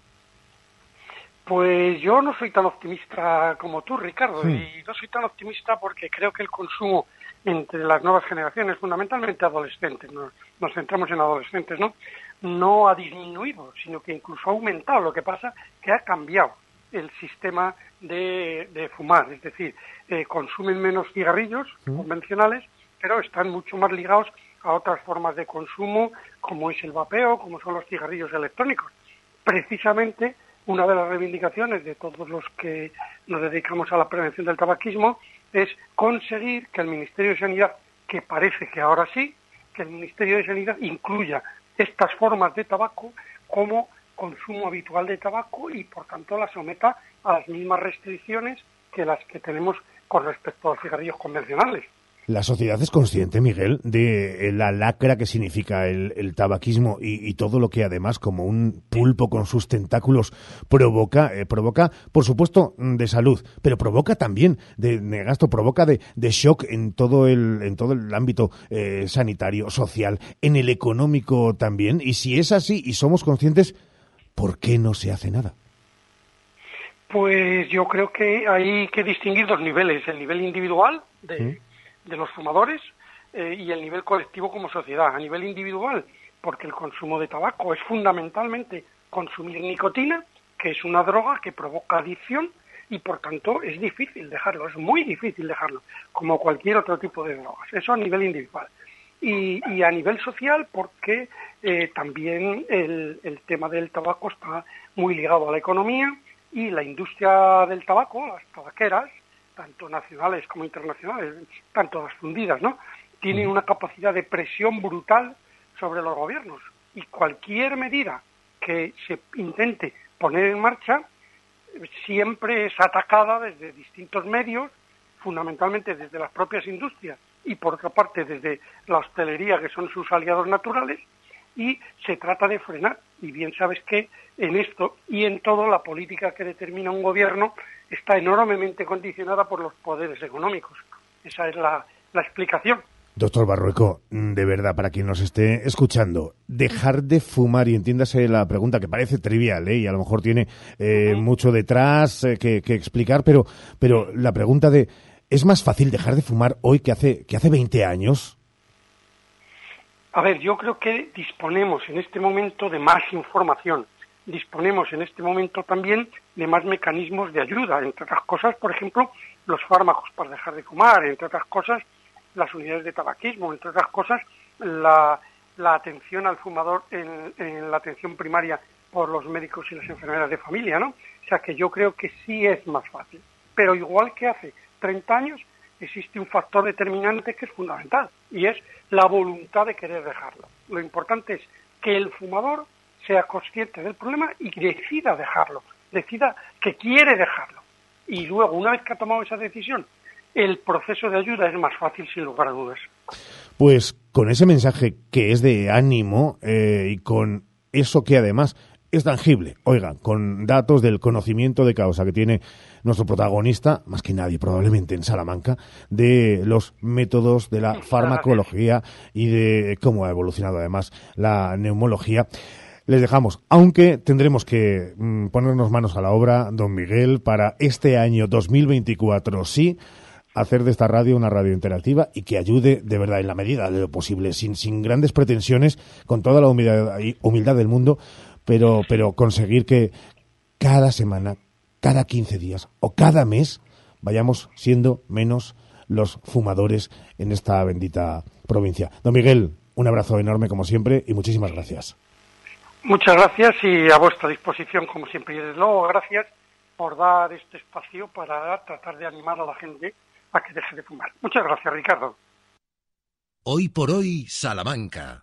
Pues yo no soy tan optimista como tú, Ricardo, sí. y no soy tan optimista porque creo que el consumo entre las nuevas generaciones, fundamentalmente adolescentes, nos, nos centramos en adolescentes, ¿no? No ha disminuido, sino que incluso ha aumentado. Lo que pasa que ha cambiado el sistema de, de fumar, es decir, eh, consumen menos cigarrillos mm. convencionales, pero están mucho más ligados a otras formas de consumo, como es el vapeo, como son los cigarrillos electrónicos. Precisamente una de las reivindicaciones de todos los que nos dedicamos a la prevención del tabaquismo es conseguir que el Ministerio de Sanidad, que parece que ahora sí, que el Ministerio de Sanidad incluya estas formas de tabaco como consumo habitual de tabaco y por tanto la someta a las mismas restricciones que las que tenemos con respecto a los cigarrillos convencionales. La sociedad es consciente, Miguel, de la lacra que significa el, el tabaquismo y, y, todo lo que además, como un pulpo con sus tentáculos, provoca, eh, provoca, por supuesto, de salud, pero provoca también de, de gasto, provoca de, de, shock en todo el, en todo el ámbito eh, sanitario, social, en el económico también. Y si es así y somos conscientes, ¿por qué no se hace nada? Pues yo creo que hay que distinguir dos niveles, el nivel individual de, ¿Mm? De los fumadores eh, y el nivel colectivo como sociedad. A nivel individual, porque el consumo de tabaco es fundamentalmente consumir nicotina, que es una droga que provoca adicción y por tanto es difícil dejarlo, es muy difícil dejarlo, como cualquier otro tipo de drogas. Eso a nivel individual. Y, y a nivel social, porque eh, también el, el tema del tabaco está muy ligado a la economía y la industria del tabaco, las tabaqueras, tanto nacionales como internacionales, tanto las fundidas, ¿no? Tienen una capacidad de presión brutal sobre los gobiernos y cualquier medida que se intente poner en marcha siempre es atacada desde distintos medios, fundamentalmente desde las propias industrias y por otra parte desde la hostelería, que son sus aliados naturales, y se trata de frenar. Y bien sabes que en esto y en todo la política que determina un gobierno está enormemente condicionada por los poderes económicos. Esa es la, la explicación. Doctor Barrueco, de verdad, para quien nos esté escuchando, dejar de fumar, y entiéndase la pregunta que parece trivial, ¿eh? y a lo mejor tiene eh, uh -huh. mucho detrás eh, que, que, explicar, pero, pero la pregunta de, ¿es más fácil dejar de fumar hoy que hace, que hace 20 años? A ver, yo creo que disponemos en este momento de más información, disponemos en este momento también de más mecanismos de ayuda, entre otras cosas, por ejemplo, los fármacos para dejar de fumar, entre otras cosas, las unidades de tabaquismo, entre otras cosas, la, la atención al fumador en, en, la atención primaria por los médicos y las enfermeras de familia, ¿no? O sea que yo creo que sí es más fácil. Pero igual que hace 30 años, existe un factor determinante que es fundamental, y es la voluntad de querer dejarlo. Lo importante es que el fumador sea consciente del problema y decida dejarlo, decida que quiere dejarlo. Y luego, una vez que ha tomado esa decisión, el proceso de ayuda es más fácil sin lugar a dudas. Pues con ese mensaje que es de ánimo eh, y con eso que además es tangible, oigan, con datos del conocimiento de causa que tiene nuestro protagonista, más que nadie probablemente en Salamanca, de los métodos de la farmacología y de cómo ha evolucionado además la neumología. Les dejamos, aunque tendremos que mmm, ponernos manos a la obra, don Miguel, para este año 2024, sí, hacer de esta radio una radio interactiva y que ayude de verdad en la medida de lo posible, sin, sin grandes pretensiones, con toda la humildad, humildad del mundo, pero, pero conseguir que cada semana, cada 15 días o cada mes vayamos siendo menos los fumadores en esta bendita provincia. Don Miguel, un abrazo enorme como siempre y muchísimas gracias. Muchas gracias y a vuestra disposición, como siempre. Y desde luego, gracias por dar este espacio para tratar de animar a la gente a que deje de fumar. Muchas gracias, Ricardo. Hoy por hoy, Salamanca.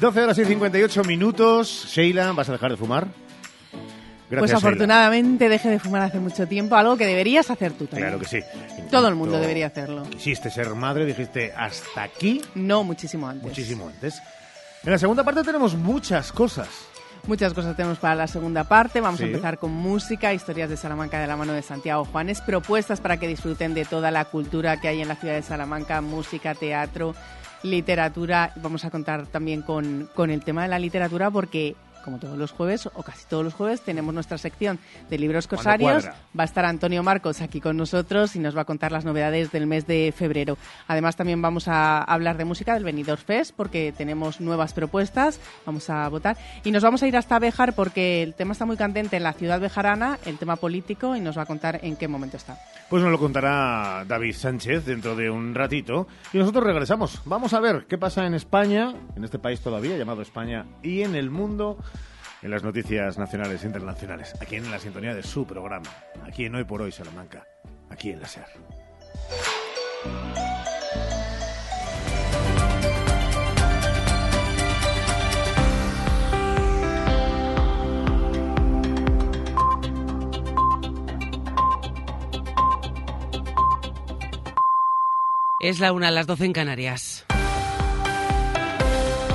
12 horas y 58 minutos. Sheila, ¿vas a dejar de fumar? Gracias, pues afortunadamente Sheila. dejé de fumar hace mucho tiempo, algo que deberías hacer tú también. Claro que sí. Todo el mundo debería hacerlo. Quisiste ser madre, dijiste hasta aquí. No, muchísimo antes. Muchísimo antes. En la segunda parte tenemos muchas cosas. Muchas cosas tenemos para la segunda parte. Vamos Sí. a empezar con música, historias de Salamanca de la mano de Santiago Juanes, propuestas para que disfruten de toda la cultura que hay en la ciudad de Salamanca, música, teatro, literatura. Vamos a contar también con, con el tema de la literatura porque, como todos los jueves, o casi todos los jueves, tenemos nuestra sección de libros corsarios. Va a estar Antonio Marcos aquí con nosotros y nos va a contar las novedades del mes de febrero. Además, también vamos a hablar de música del Benidorm Fest porque tenemos nuevas propuestas. Vamos a votar. Y nos vamos a ir hasta Béjar porque el tema está muy candente en la ciudad bejarana, el tema político, y nos va a contar en qué momento está. Pues nos lo contará David Sánchez dentro de un ratito. Y nosotros regresamos. Vamos a ver qué pasa en España, en este país todavía llamado España, y en el mundo, en las noticias nacionales e internacionales. Aquí en la sintonía de su programa. Aquí en Hoy por Hoy Salamanca. Aquí en la SER. Es la una, las 12 en Canarias.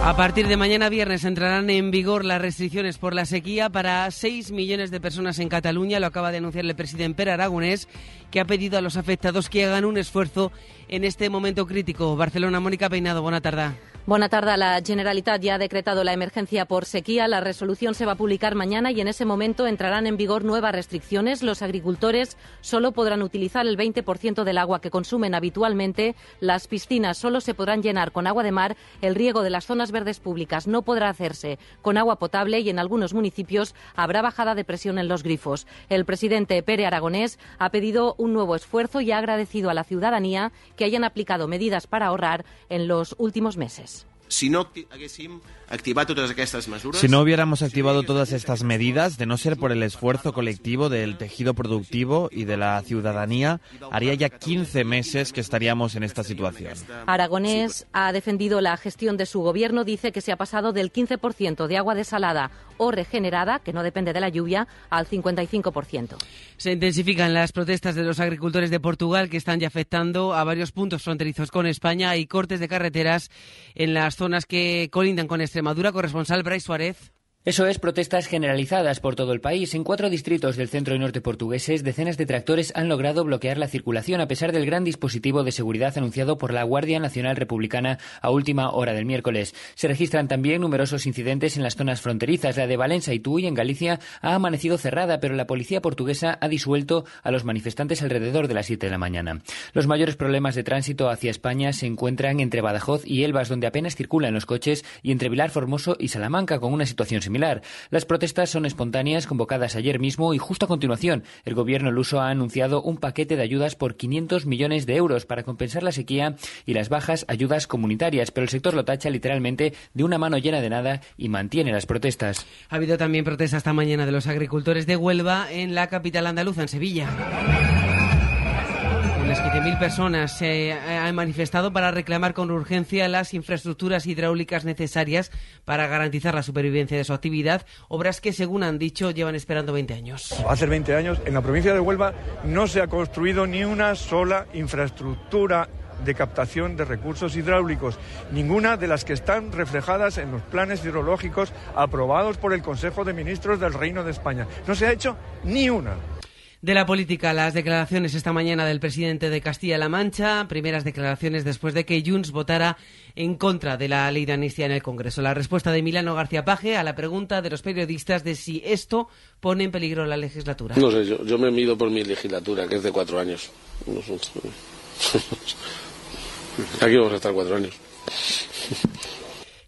A partir de mañana viernes entrarán en vigor las restricciones por la sequía para 6 millones de personas en Cataluña. Lo acaba de anunciar el presidente Pere Aragonés, que ha pedido a los afectados que hagan un esfuerzo en este momento crítico. Barcelona, Mónica Peinado, buena tarde. Bona tarda. La Generalitat ya ha decretado la emergencia por sequía. La resolución se va a publicar mañana y en ese momento entrarán en vigor nuevas restricciones. Los agricultores solo podrán utilizar el 20% del agua que consumen habitualmente. Las piscinas solo se podrán llenar con agua de mar. El riego de las zonas verdes públicas no podrá hacerse con agua potable y en algunos municipios habrá bajada de presión en los grifos. El presidente Pere Aragonés ha pedido un nuevo esfuerzo y ha agradecido a la ciudadanía que hayan aplicado medidas para ahorrar en los últimos meses. Si no acti- haguéssim activat totes aquestes mesures... Si no hubiéramos activado todas estas medidas, de no ser por el esfuerzo colectivo del tejido productivo y de la ciudadanía, haría ya 15 meses que estaríamos en esta situación. Aragonés ha defendido la gestión de su gobierno. Dice que se ha pasado del 15% de agua desalada o regenerada, que no depende de la lluvia, al 55%. Se intensifican las protestas de los agricultores de Portugal que están ya afectando a varios puntos fronterizos con España y cortes de carreteras en las zonas que colindan con Extremadura. Corresponsal Brais Suárez. Eso es, protestas generalizadas por todo el país. En cuatro distritos del centro y norte portugueses, decenas de tractores han logrado bloquear la circulación a pesar del gran dispositivo de seguridad anunciado por la Guardia Nacional Republicana a última hora del miércoles. Se registran también numerosos incidentes en las zonas fronterizas. La de Valencia y Tuy, en Galicia, ha amanecido cerrada, pero la policía portuguesa ha disuelto a los manifestantes alrededor de las 7 de la mañana. Los mayores problemas de tránsito hacia España se encuentran entre Badajoz y Elvas, donde apenas circulan los coches, y entre Vilar Formoso y Salamanca, con una situación similar. Las protestas son espontáneas, convocadas ayer mismo, y justo a continuación, el gobierno luso ha anunciado un paquete de ayudas por 500 millones de euros para compensar la sequía y las bajas ayudas comunitarias, pero el sector lo tacha literalmente de una mano llena de nada y mantiene las protestas. Ha habido también protestas esta mañana de los agricultores de Huelva en la capital andaluza, en Sevilla. Unas 15.000 personas se han manifestado para reclamar con urgencia las infraestructuras hidráulicas necesarias para garantizar la supervivencia de su actividad, obras que, según han dicho, llevan esperando 20 años. Hace 20 años en la provincia de Huelva no se ha construido ni una sola infraestructura de captación de recursos hidráulicos, ninguna de las que están reflejadas en los planes hidrológicos aprobados por el Consejo de Ministros del Reino de España. No se ha hecho ni una. De la política, las declaraciones esta mañana del presidente de Castilla-La Mancha, primeras declaraciones después de que Junts votara en contra de la ley de amnistía en el Congreso. La respuesta de Milano García Paje a la pregunta de los periodistas de si esto pone en peligro la legislatura. No sé, yo, yo me mido por mi legislatura, que es de cuatro años. Aquí vamos a estar cuatro años.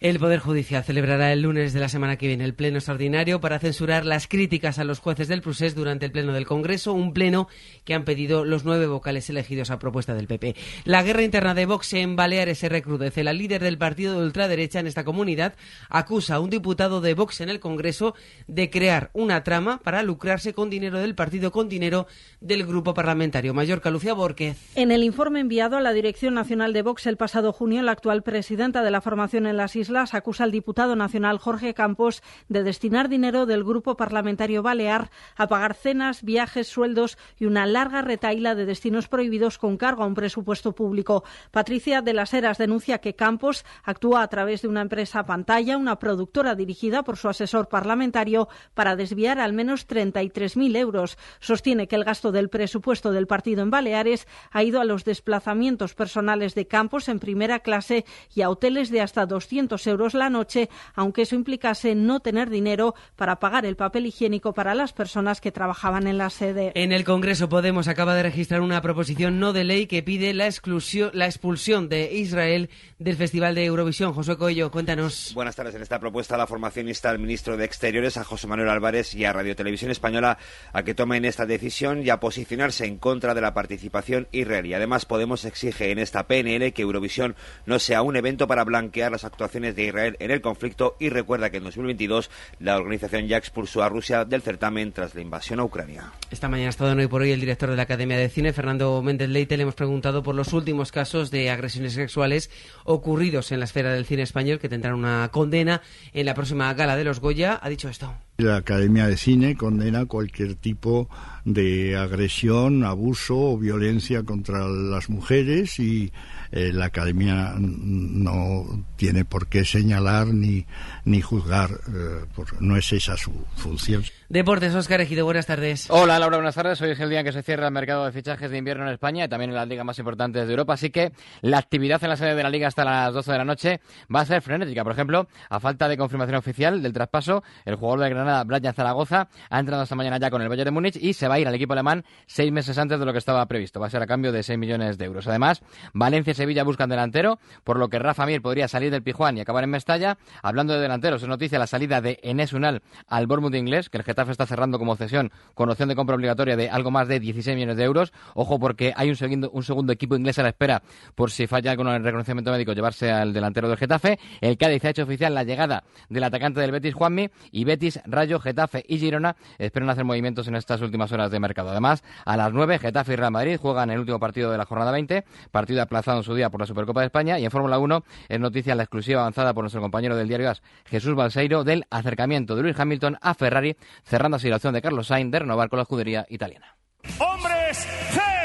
El Poder Judicial celebrará el lunes de la semana que viene el pleno extraordinario para censurar las críticas a los jueces del Prusés durante el pleno del Congreso, un pleno que han pedido los nueve vocales elegidos a propuesta del PP. La guerra interna de Vox en Baleares se recrudece. La líder del partido de ultraderecha en esta comunidad acusa a un diputado de Vox en el Congreso de crear una trama para lucrarse con dinero del partido, con dinero del grupo parlamentario. Mallorca Lucía Borquez. En el informe enviado a la Dirección Nacional de Vox el pasado junio, la actual presidenta de la formación en las Islas islas acusa al diputado nacional Jorge Campos de destinar dinero del grupo parlamentario balear a pagar cenas, viajes, sueldos y una larga retaila de destinos prohibidos con cargo a un presupuesto público. Patricia de las Heras denuncia que Campos actúa a través de una empresa pantalla, una productora dirigida por su asesor parlamentario, para desviar al menos 33.000 euros. Sostiene que el gasto del presupuesto del partido en Baleares ha ido a los desplazamientos personales de Campos en primera clase y a hoteles de hasta 200 euros la noche, aunque eso implicase no tener dinero para pagar el papel higiénico para las personas que trabajaban en la sede. En el Congreso Podemos acaba de registrar una proposición no de ley que pide la, exclusión, la expulsión de Israel del Festival de Eurovisión. José Coello, cuéntanos. Buenas tardes. En esta propuesta la formación insta al ministro de Exteriores, a José Manuel Álvarez y a Radio Televisión Española a que tomen esta decisión y a posicionarse en contra de la participación israelí. Además, Podemos exige en esta PNL que Eurovisión no sea un evento para blanquear las actuaciones de Israel en el conflicto y recuerda que en 2022 la organización ya expulsó a Rusia del certamen tras la invasión a Ucrania. Esta mañana ha estado en hoy por hoy el director de la Academia de Cine, Fernando Méndez Leite. Le hemos preguntado por los últimos casos de agresiones sexuales ocurridos en la esfera del cine español que tendrán una condena en la próxima gala de los Goya. Ha dicho esto. La Academia de Cine condena cualquier tipo de agresión, abuso o violencia contra las mujeres y eh, la Academia no tiene por qué señalar ni, ni juzgar, eh, no es esa su función. Deportes, Oscar Ejido, buenas tardes. Hola Laura, buenas tardes. Hoy es el día en que se cierra el mercado de fichajes de invierno en España y también en las ligas más importantes de Europa, así que la actividad en la sede de la liga hasta las 12 de la noche va a ser frenética. Por ejemplo, a falta de confirmación oficial del traspaso, el jugador de Granada, Brian Zaragoza, ha entrado esta mañana ya con el Bayern de Múnich y se va a ir al equipo alemán seis meses antes de lo que estaba previsto. Va a ser a cambio de 6 millones de euros. Además, Valencia y Sevilla buscan delantero, por lo que Rafa Mir podría salir del Pijuán y acabar en Mestalla. Hablando de delanteros, es noticia la salida de Enes Unal al Bournemouth inglés, que el Getafe está cerrando como cesión con opción de compra obligatoria de algo más de 16 millones de euros. Ojo porque hay un segundo, un segundo equipo inglés a la espera por si falla con el reconocimiento médico llevarse al delantero del Getafe. El Cádiz ha hecho oficial la llegada del atacante del Betis Juanmi y Betis, Rayo, Getafe y Girona esperan hacer movimientos en estas últimas horas de mercado. Además, a las 9 Getafe y Real Madrid juegan el último partido de la jornada 20, partido aplazado en su día por la Supercopa de España y en Fórmula 1 es noticia la exclusiva avanzada por nuestro compañero del diario AS, Jesús Balseiro, del acercamiento de Luis Hamilton a Ferrari, cerrando así la opción de Carlos Sainz de renovar con la escudería italiana. ¡Hombres G!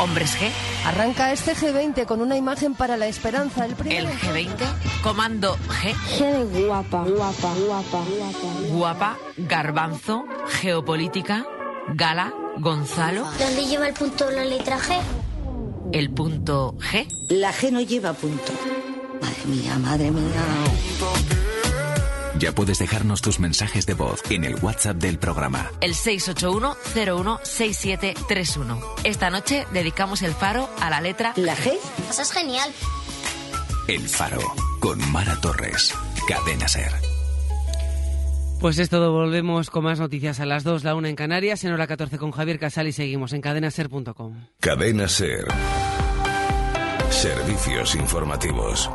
Hombres G. Arranca este G20 con una imagen para la esperanza. El, el G20, comando G. G de guapa, guapa, guapa, guapa. Guapa, garbanzo, geopolítica, gala, Gonzalo. ¿Dónde lleva el punto la letra G? El punto G. La G no lleva punto. Madre mía, madre mía. Ya puedes dejarnos tus mensajes de voz en el WhatsApp del programa. El 681-016731. Esta noche dedicamos el faro a la letra ¿La G? Eso es genial. El faro con Mara Torres. Cadena Ser. Pues es todo, volvemos con más noticias a las 2, la 1 en Canarias, en hora 14 con Javier Casal y seguimos en cadenaser.com. Cadena Ser. Servicios informativos.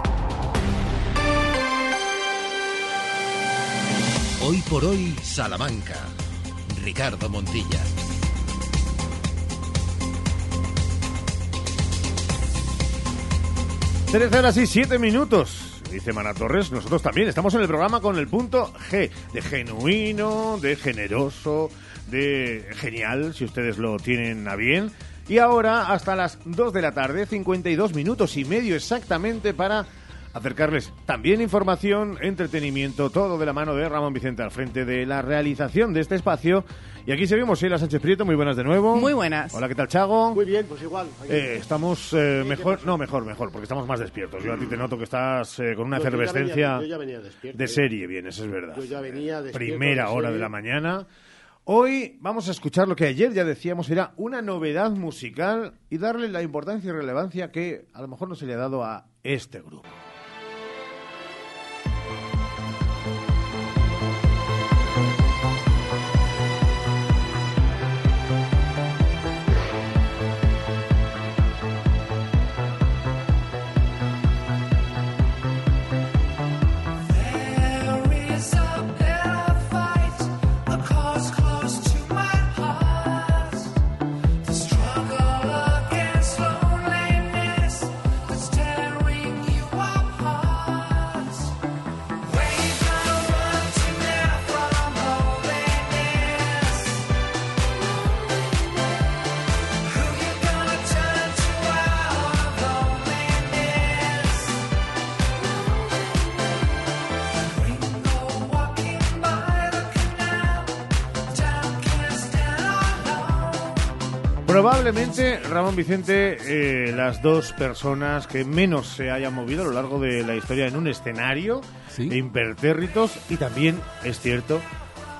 Hoy por hoy, Salamanca. Ricardo Montilla. Trece horas y siete minutos. Dice Mana Torres, nosotros también estamos en el programa con el punto G, de genuino, de generoso, de genial, si ustedes lo tienen a bien. Y ahora, hasta las 2 de la tarde, 52 minutos y medio exactamente para acercarles también información, entretenimiento, todo de la mano de Ramón Vicente al frente de la realización de este espacio. Y aquí seguimos, Sheila Sánchez Prieto, muy buenas de nuevo. Muy buenas. Hola, ¿qué tal, Chago? Muy bien, pues igual. Eh, estamos eh, mejor, no, mejor, mejor, porque estamos más despiertos. Yo a ti te noto que estás eh, con una yo ya efervescencia venía- yo ya venía despierto, de serie, bien, eso es verdad. Yo ya venía despierto Primera de hora serie. de la mañana. Hoy vamos a escuchar lo que ayer ya decíamos era una novedad musical y darle la importancia y relevancia que a lo mejor no se le ha dado a este grupo. Probablemente, Ramón Vicente, eh, las dos personas que menos se hayan movido a lo largo de la historia en un escenario, impertérritos, y también, es cierto,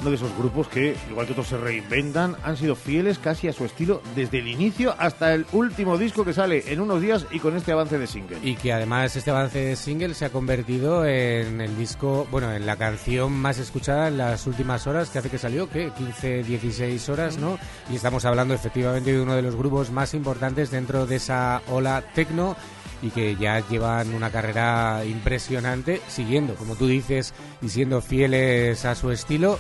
uno de esos grupos que, igual que otros se reinventan, han sido fieles casi a su estilo desde el inicio hasta el último disco que sale en unos días y con este avance de single. Y que además este avance de single se ha convertido en el disco, bueno, en la canción más escuchada en las últimas horas, que hace que salió, ¿qué? 15, 16 horas, ¿no? Y estamos hablando efectivamente de uno de los grupos más importantes dentro de esa ola tecno y que ya llevan una carrera impresionante siguiendo, como tú dices, y siendo fieles a su estilo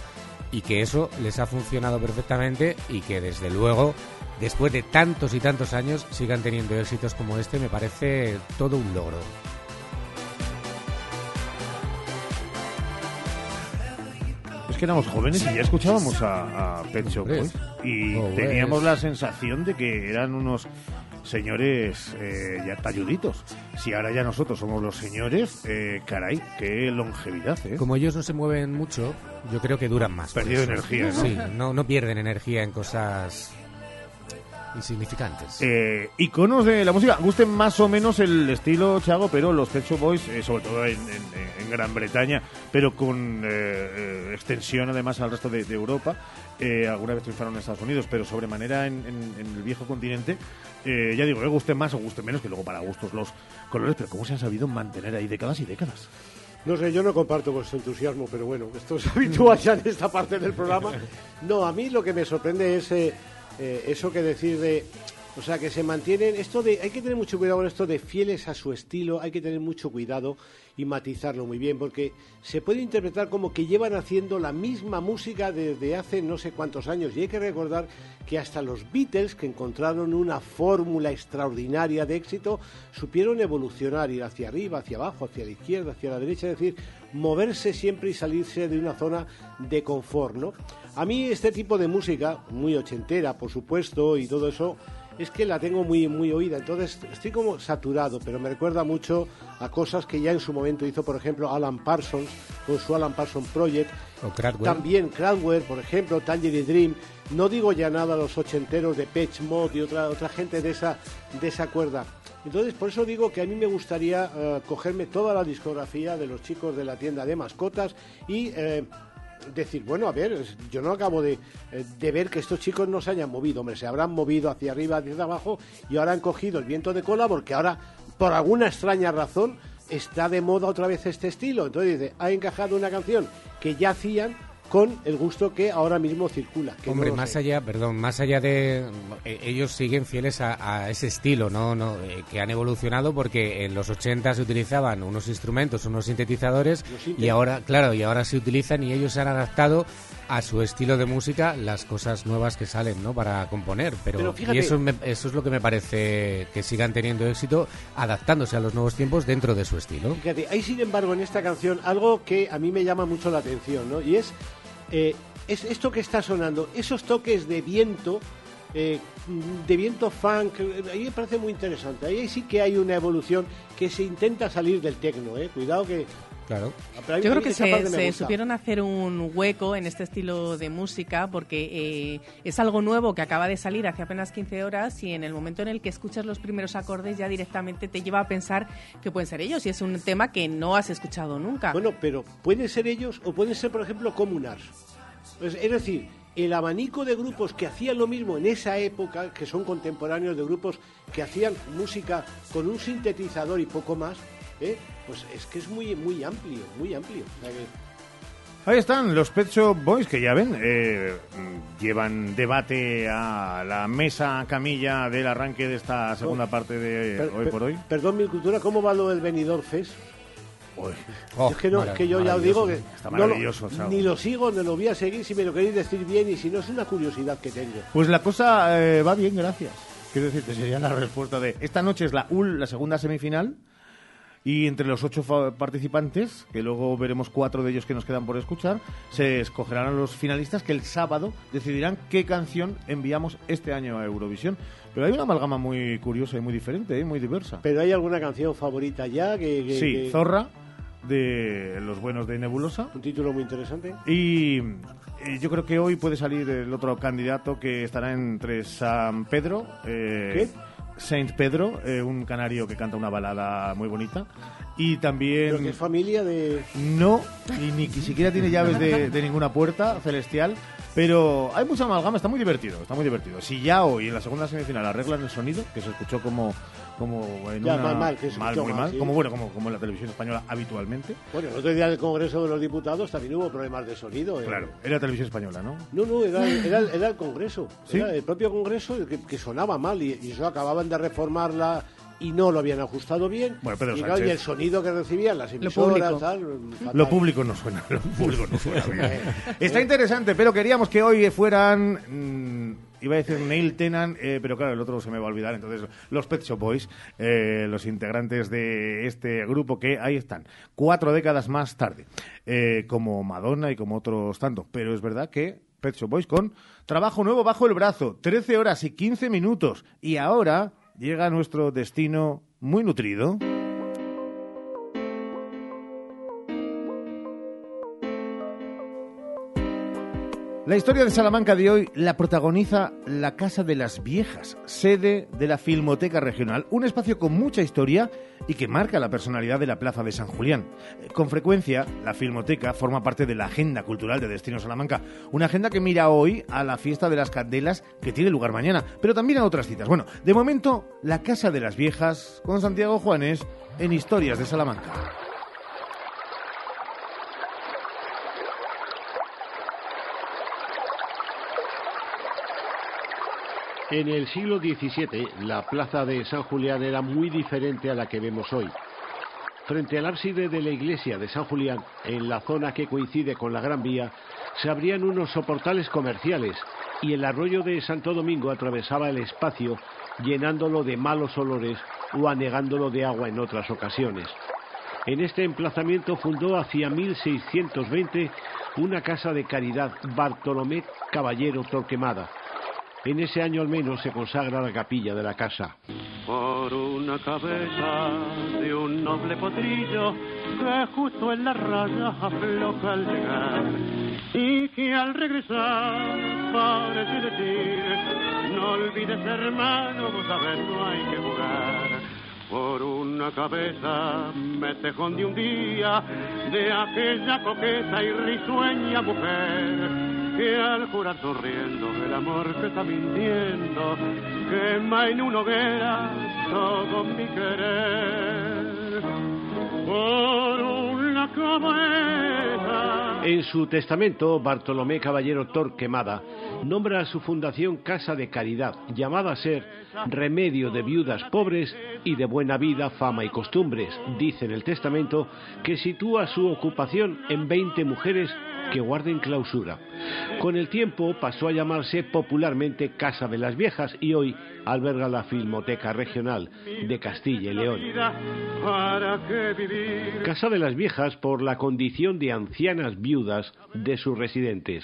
y que eso les ha funcionado perfectamente y que desde luego después de tantos y tantos años sigan teniendo éxitos como este me parece todo un logro. Es que éramos jóvenes y ya escuchábamos a, a Pet Shop Boys y teníamos la sensación de que eran unos señores eh, ya talluditos. Si ahora ya nosotros somos los señores, eh, caray, qué longevidad, ¿eh? Como ellos no se mueven mucho, yo creo que duran más. Perdido energía, ¿no? Sí, no, no pierden energía en cosas insignificantes. Eh, iconos de la música, gusten más o menos el estilo Chago, pero los Pet Boys, eh, sobre todo en, en- en Gran Bretaña, pero con eh, eh, extensión además al resto de, de Europa. eh, alguna vez triunfaron en Estados Unidos, pero sobremanera en- en el viejo continente. Eh, ya digo, que gusten más o gusten menos, que luego para gustos los colores, pero cómo se han sabido mantener ahí décadas y décadas. No sé, yo no comparto vuestro entusiasmo, pero bueno, esto es habitual ya en esta parte del programa. No, a mí lo que me sorprende es eh, eh, eso que decir de... O sea, que se mantienen... Esto de... Hay que tener mucho cuidado con esto de fieles a su estilo, hay que tener mucho cuidado y matizarlo muy bien, porque se puede interpretar como que llevan haciendo la misma música desde hace no sé cuántos años. Y hay que recordar que hasta los Beatles, que encontraron una fórmula extraordinaria de éxito, supieron evolucionar, ir hacia arriba, hacia abajo, hacia la izquierda, hacia la derecha, es decir, moverse siempre y salirse de una zona de confort, ¿no? A mí este tipo de música, muy ochentera, por supuesto, y todo eso, es que la tengo muy muy oída, entonces estoy como saturado, pero me recuerda mucho a cosas que ya en su momento hizo, por ejemplo, Alan Parsons con su Alan Parsons Project, O Cradwell. también Cradwell, por ejemplo, Tangerine Dream, no digo ya nada a los ochenteros de Patch Mod y otra otra gente de esa de esa cuerda. Entonces, por eso digo que a mí me gustaría eh, cogerme toda la discografía de los chicos de la tienda de mascotas y eh, decir, bueno, a ver, yo no acabo de, eh, de ver que estos chicos no se hayan movido, hombre, se habrán movido hacia arriba, hacia abajo y ahora han cogido el viento de cola porque ahora, por alguna extraña razón, está de moda otra vez este estilo. Entonces dice, ha encajado una canción que ya hacían con el gusto que ahora mismo circula. que Hombre, más sé. allá, perdón, más allá de eh, ellos siguen fieles a, a ese estilo, no, no, eh, que han evolucionado porque en los 80 se utilizaban unos instrumentos, unos sintetizadores y ahora, claro, y ahora se utilizan y ellos han adaptado a su estilo de música las cosas nuevas que salen, ¿no? Para componer, pero, Pero fíjate- y eso me- eso es lo que me parece que sigan teniendo éxito adaptándose a los nuevos tiempos dentro de su estilo. Fíjate, hay sin embargo en esta canción algo que a mí me llama mucho la atención, ¿no? Y es, eh, es esto que está sonando, esos toques de viento, eh, de viento funk, eh, ahí me parece muy interesante. Ahí sí que hay una evolución que se intenta salir del tecno, ¿eh? Cuidado que... Claro. Yo creo que se, supieron hacer un hueco en este estilo de música porque eh, es algo nuevo que acaba de salir hace apenas 15 horas y en el momento en el que escuchas los primeros acordes ya directamente te lleva a pensar que pueden ser ellos y es un tema que no has escuchado nunca. Bueno, pero pueden ser ellos o pueden ser, por ejemplo, Comunars. Es, es decir, el abanico de grupos que hacían lo mismo en esa época, que son contemporáneos de grupos que hacían música con un sintetizador y poco más, ¿eh? pues es que es muy, muy amplio, muy amplio. O sea que- Ahí están los Pet Shop Boys que ya ven, eh, llevan debate a la mesa camilla del arranque de esta segunda parte de Per- hoy per- por hoy. Perdón, mi cultura, ¿cómo va lo del Benidorm Fest? Oh, es que, no, es que yo ya os digo que Está no lo- maravilloso, Chavo. ni lo sigo, ni lo voy a seguir si me lo queréis decir bien y si no es una curiosidad que tengo. Pues la cosa eh, va bien, gracias. Quiero decirte, sería la respuesta de... Esta noche es la, ul- la segunda semifinal y entre los ocho participantes, que luego veremos cuatro de ellos que nos quedan por escuchar, se escogerán a los finalistas que el sábado decidirán qué canción enviamos este año a Eurovisión. Pero hay una amalgama muy curiosa y muy diferente, ¿eh? muy diversa. Pero hay alguna canción favorita ya que... que- Sí, que- Zorra, de Los Buenos de Nebulosa. Un título muy interesante. Y eh, yo creo que hoy puede salir el otro candidato que estará entre San Pedro. Eh, Saint Pedro, eh, un canario que canta una balada muy bonita. Y también. Pero que es familia de. No, y ni siquiera tiene llaves de, de ninguna puerta celestial. Pero hay mucha amalgama, está muy divertido, está muy divertido. Si ya hoy en la segunda semifinal arreglan el sonido, que se escuchó como como en Ya, una- mal, mal, que se mal, muy mal, mal, sí. como bueno, como, como en la televisión española habitualmente. Bueno, el otro día en el Congreso de los Diputados también hubo problemas de sonido. ¿eh? Claro, era televisión española, ¿no? No, no, era, era, el- era el Congreso. ¿Sí? Era el propio Congreso que, que sonaba mal y, y eso acababan de reformarla y no lo habían ajustado bien. Bueno, Pedro y, claro, y el sonido que recibían las público. emisoras, tal, fatal. Lo público no suena, lo público no suena bien. Está interesante, pero queríamos que hoy fueran, mm, iba a decir Neil Tennant, eh, pero claro, el otro se me va a olvidar. Entonces, los Pet Shop Boys, eh, los integrantes de este grupo que ahí están, cuatro décadas más tarde, eh, como Madonna y como otros tantos. Pero es verdad que Pet Shop Boys con trabajo nuevo bajo el brazo, 13 horas y 15 minutos. Y ahora llega nuestro destino muy nutrido. La historia de Salamanca de hoy la protagoniza la Casa de las Viejas, sede de la Filmoteca Regional, un espacio con mucha historia y que marca la personalidad de la Plaza de San Julián. Eh, Con frecuencia, la Filmoteca forma parte de la agenda cultural de Destino Salamanca, una agenda que mira hoy a la fiesta de las candelas que tiene lugar mañana, pero también a otras citas. Bueno, de momento, la Casa de las Viejas con Santiago Juanes en Historias de Salamanca. En el siglo XVII, la plaza de San Julián era muy diferente a la que vemos hoy. Frente al ábside de la iglesia de San Julián, en la zona que coincide con la Gran Vía, se abrían unos soportales comerciales y el arroyo de Santo Domingo atravesaba el espacio llenándolo de malos olores o anegándolo de agua en otras ocasiones. En este emplazamiento fundó hacia 1620 una casa de caridad Bartolomé Caballero Torquemada. En ese año al menos se consagra la capilla de la casa. por una cabeza de un noble potrillo que justo en la raya afloja al llegar y que al regresar parece decir no olvides hermano vos sabés no hay que jugar por una cabeza me tejón de un día de aquella coqueta y risueña mujer que al jurar sonriendo el amor que está mintiendo quema en una hoguera todo mi querer por una En su testamento, Bartolomé Caballero Torquemada nombra a su fundación Casa de Caridad, llamada a ser remedio de viudas pobres y de buena vida, fama y costumbres. Dice en el testamento que sitúa su ocupación en 20 mujeres que guarden clausura. Con el tiempo pasó a llamarse popularmente Casa de las Viejas y hoy alberga la Filmoteca Regional de Castilla y León. Casa de las Viejas por la condición de ancianas viudas de sus residentes.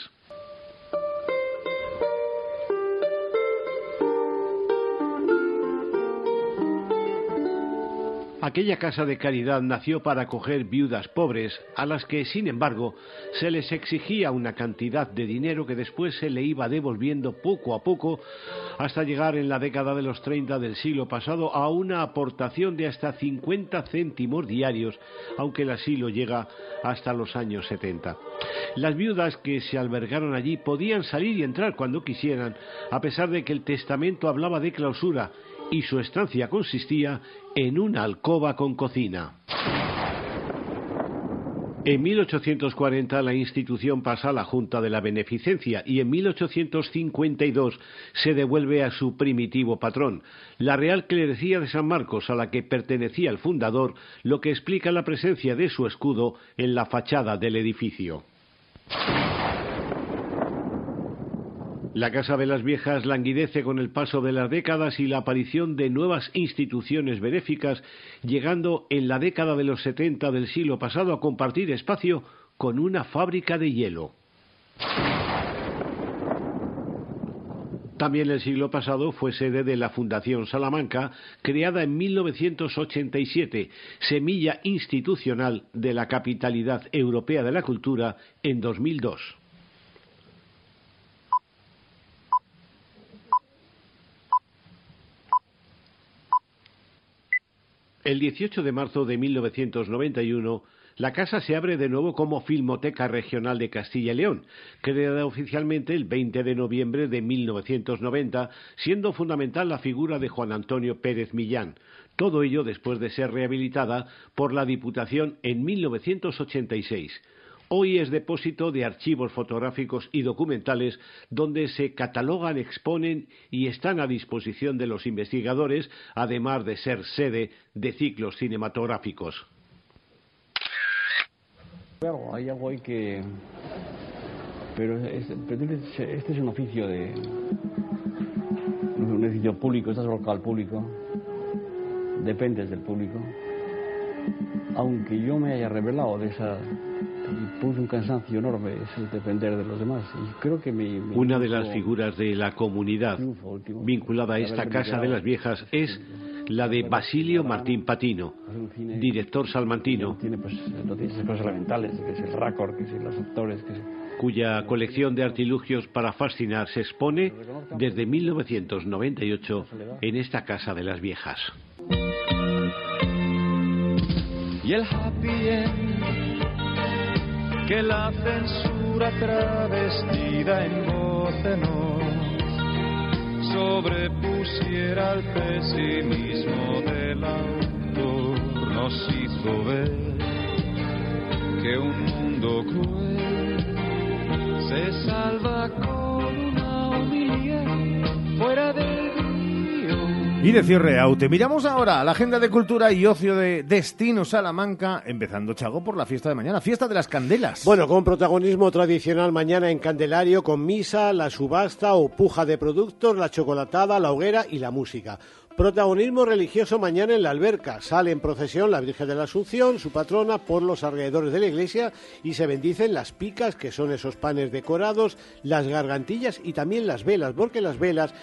Aquella casa de caridad nació para acoger viudas pobres, a las que, sin embargo, se les exigía una cantidad de dinero que después se le iba devolviendo poco a poco hasta llegar en la década de los 30 del siglo pasado a una aportación de hasta 50 céntimos diarios, aunque el asilo llega hasta los años 70. Las viudas que se albergaron allí podían salir y entrar cuando quisieran, a pesar de que el testamento hablaba de clausura y su estancia consistía en una alcoba con cocina. En 1840 la institución pasa a la Junta de la Beneficencia y en 1852 se devuelve a su primitivo patrón, la Real Clerecía de San Marcos, a la que pertenecía el fundador, lo que explica la presencia de su escudo en la fachada del edificio. La Casa de las Viejas languidece con el paso de las décadas y la aparición de nuevas instituciones benéficas, llegando en la década de los 70 del siglo pasado a compartir espacio con una fábrica de hielo. También el siglo pasado fue sede de la Fundación Salamanca, creada en 1987, semilla institucional de la capitalidad europea de la cultura en 2002. El 18 de marzo de 1991, la casa se abre de nuevo como Filmoteca Regional de Castilla y León, creada oficialmente el 20 de noviembre de 1990, siendo fundamental la figura de Juan Antonio Pérez Millán. Todo ello después de ser rehabilitada por la Diputación en 1986. Hoy es depósito de archivos fotográficos y documentales donde se catalogan, exponen y están a disposición de los investigadores, además de ser sede de ciclos cinematográficos. Claro, hay algo ahí que... Pero es- este es un oficio de... Un oficio público, estás local al público. Dependes del público. Aunque yo me haya revelado de esa... Y puse un cansancio enorme, es depender de los demás. Y creo que mi... mi Una de las triunfo- figuras de la comunidad vinculada a esta Casa de las Viejas es la de Basilio Martín Patino, director salmantino, Tiene pues noticias cosas elementales, que es el récord, que es los actores, que es... cuya colección de artilugios para fascinar se expone desde 1998 en esta Casa de las Viejas. y el happy end que la censura travestida en voz sobrepusiera al pesimismo del autor nos hizo ver que un mundo cruel se salva con una humilía fuera del. Y de cierre, Aute, miramos ahora la agenda de cultura y ocio de Destino Salamanca, empezando, Chago, por la fiesta de mañana, fiesta de las candelas. Bueno, con protagonismo tradicional mañana en Candelario, con misa, la subasta o puja de productos, la chocolatada, la hoguera y la música. Protagonismo religioso mañana en la alberca. Sale en procesión la Virgen de la Asunción, su patrona, por los alrededores de la iglesia y se bendicen las picas, que son esos panes decorados, las gargantillas y también las velas, porque las velas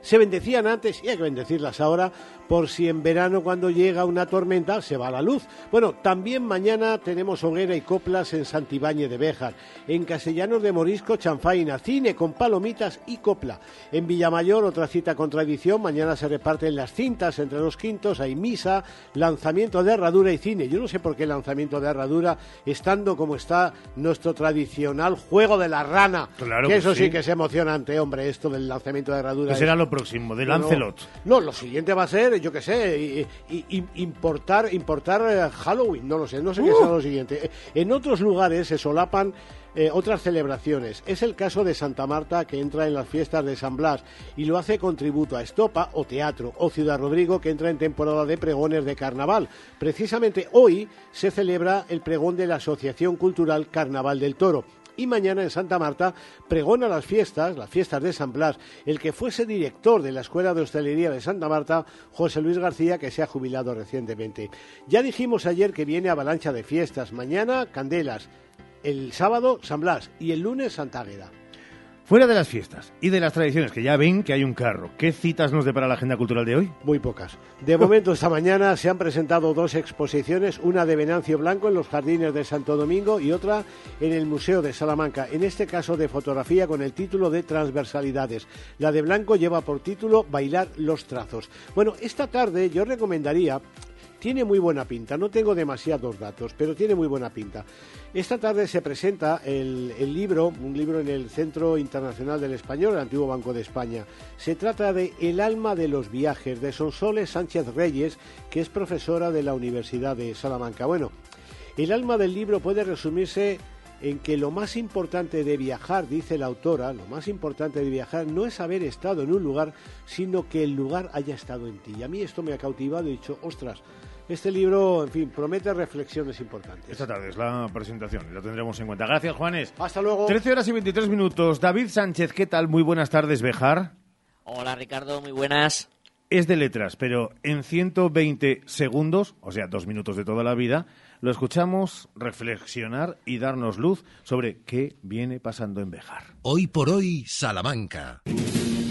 se bendecían antes y hay que bendecirlas ahora por si en verano cuando llega una tormenta se va la luz. Bueno, también mañana tenemos hoguera y coplas en Santibáñez de Béjar, en Castellanos de Morisco, Chanfaina, cine con palomitas y copla. En Villamayor, otra cita con tradición, mañana se reparten las cintas entre los quintos, hay misa, lanzamiento de herradura y cine. Yo no sé por qué lanzamiento de herradura, estando como está nuestro tradicional juego de la rana. Claro que que eso sí. sí. que es emocionante, hombre, esto del lanzamiento de herradura. Que será es- lo próximo, de no. Lancelot. No, lo siguiente va a ser, yo qué sé, i- i- i- importar, importar eh, Halloween, no lo sé, no sé qué Uh. será lo siguiente. En otros lugares se solapan eh, otras celebraciones. Es el caso de Santa Marta que entra en las fiestas de San Blas y lo hace con tributo a Estopa o Teatro, o Ciudad Rodrigo que entra en temporada de pregones de carnaval. Precisamente hoy se celebra el pregón de la Asociación Cultural Carnaval del Toro. Y mañana en Santa Marta pregona las fiestas, las fiestas de San Blas, el que fuese director de la Escuela de Hostelería de Santa Marta, José Luis García, que se ha jubilado recientemente. Ya dijimos ayer que viene avalancha de fiestas. Mañana, Candelas. El sábado, San Blas. Y el lunes, Santa Águeda. Fuera de las fiestas y de las tradiciones, que ya ven que hay un carro, ¿qué citas nos depara la agenda cultural de hoy? Muy pocas. De momento, esta mañana se han presentado dos exposiciones, una de Venancio Blanco en los Jardines de Santo Domingo y otra en el Museo de Salamanca, en este caso de fotografía con el título de Transversalidades. La de Blanco lleva por título Bailar los trazos. Bueno, esta tarde yo recomendaría tiene muy buena pinta, no tengo demasiados datos, pero tiene muy buena pinta. Esta tarde se presenta el, libro, un libro en el Centro Internacional del Español, el antiguo Banco de España. Se trata de El alma de los viajes, de Sonsoles Sánchez Reyes, que es profesora de la Universidad de Salamanca. Bueno, el alma del libro puede resumirse en que lo más importante de viajar, dice la autora, lo más importante de viajar no es haber estado en un lugar, sino que el lugar haya estado en ti. Y a mí esto me ha cautivado y he dicho, ostras, este libro, en fin, promete reflexiones importantes. Esta tarde es la presentación y la tendremos en cuenta. Gracias, Juanes. Hasta luego. 13 horas y 23 minutos. David Sánchez, ¿qué tal? Muy buenas tardes, Bejar. Hola Ricardo, muy buenas. Es de letras, pero en 120 segundos, o sea, dos minutos de toda la vida, lo escuchamos reflexionar y darnos luz sobre qué viene pasando en Bejar. Hoy por hoy, Salamanca.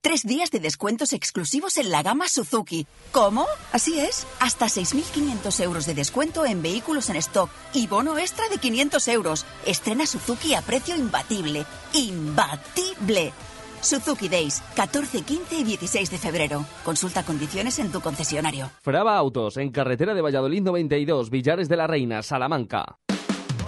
Tres días de descuentos exclusivos en la gama Suzuki. ¿Cómo? Así es. Hasta 6.500 euros de descuento en vehículos en stock y bono extra de 500 euros. Estrena Suzuki a precio imbatible. ¡Imbatible! Suzuki Days, 14, 15 y 16 de febrero. Consulta condiciones en tu concesionario. Fraba Autos, en carretera de Valladolid 92, Villares de la Reina, Salamanca.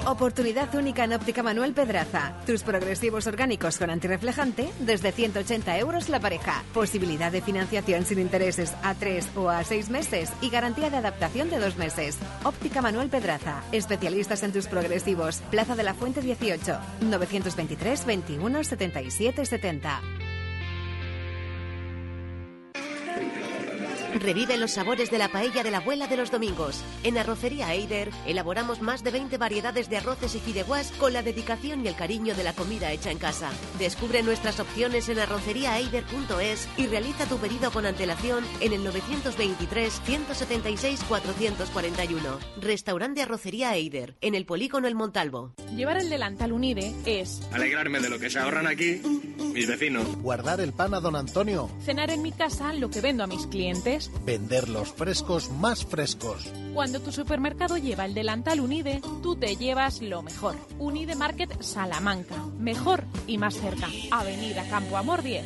Oportunidad única en óptica Manuel Pedraza. Tus progresivos orgánicos con antirreflejante desde 180 euros la pareja. Posibilidad de financiación sin intereses a 3 o a 6 meses y garantía de adaptación de 2 meses. Óptica Manuel Pedraza. Especialistas en tus progresivos. Plaza de la Fuente 18. 923 21 77 70. Revive los sabores de la paella de la abuela de los domingos. En Arrocería Eider elaboramos más de 20 variedades de arroces y fideuás con la dedicación y el cariño de la comida hecha en casa. Descubre nuestras opciones en arroceríaeider.es y realiza tu pedido con antelación en el 923 176 441. Restaurante Arrocería Eider, en el Polígono El Montalvo. Llevar el delantal Unide es Alegrarme de lo que se ahorran aquí mis vecinos. Guardar el pan a don Antonio. cenar en mi casa lo que vendo a mis clientes. Vender los frescos más frescos. Cuando tu supermercado lleva el delantal Unide, tú te llevas lo mejor. Unide Market Salamanca. Mejor y más cerca. Avenida Campo Amor 10.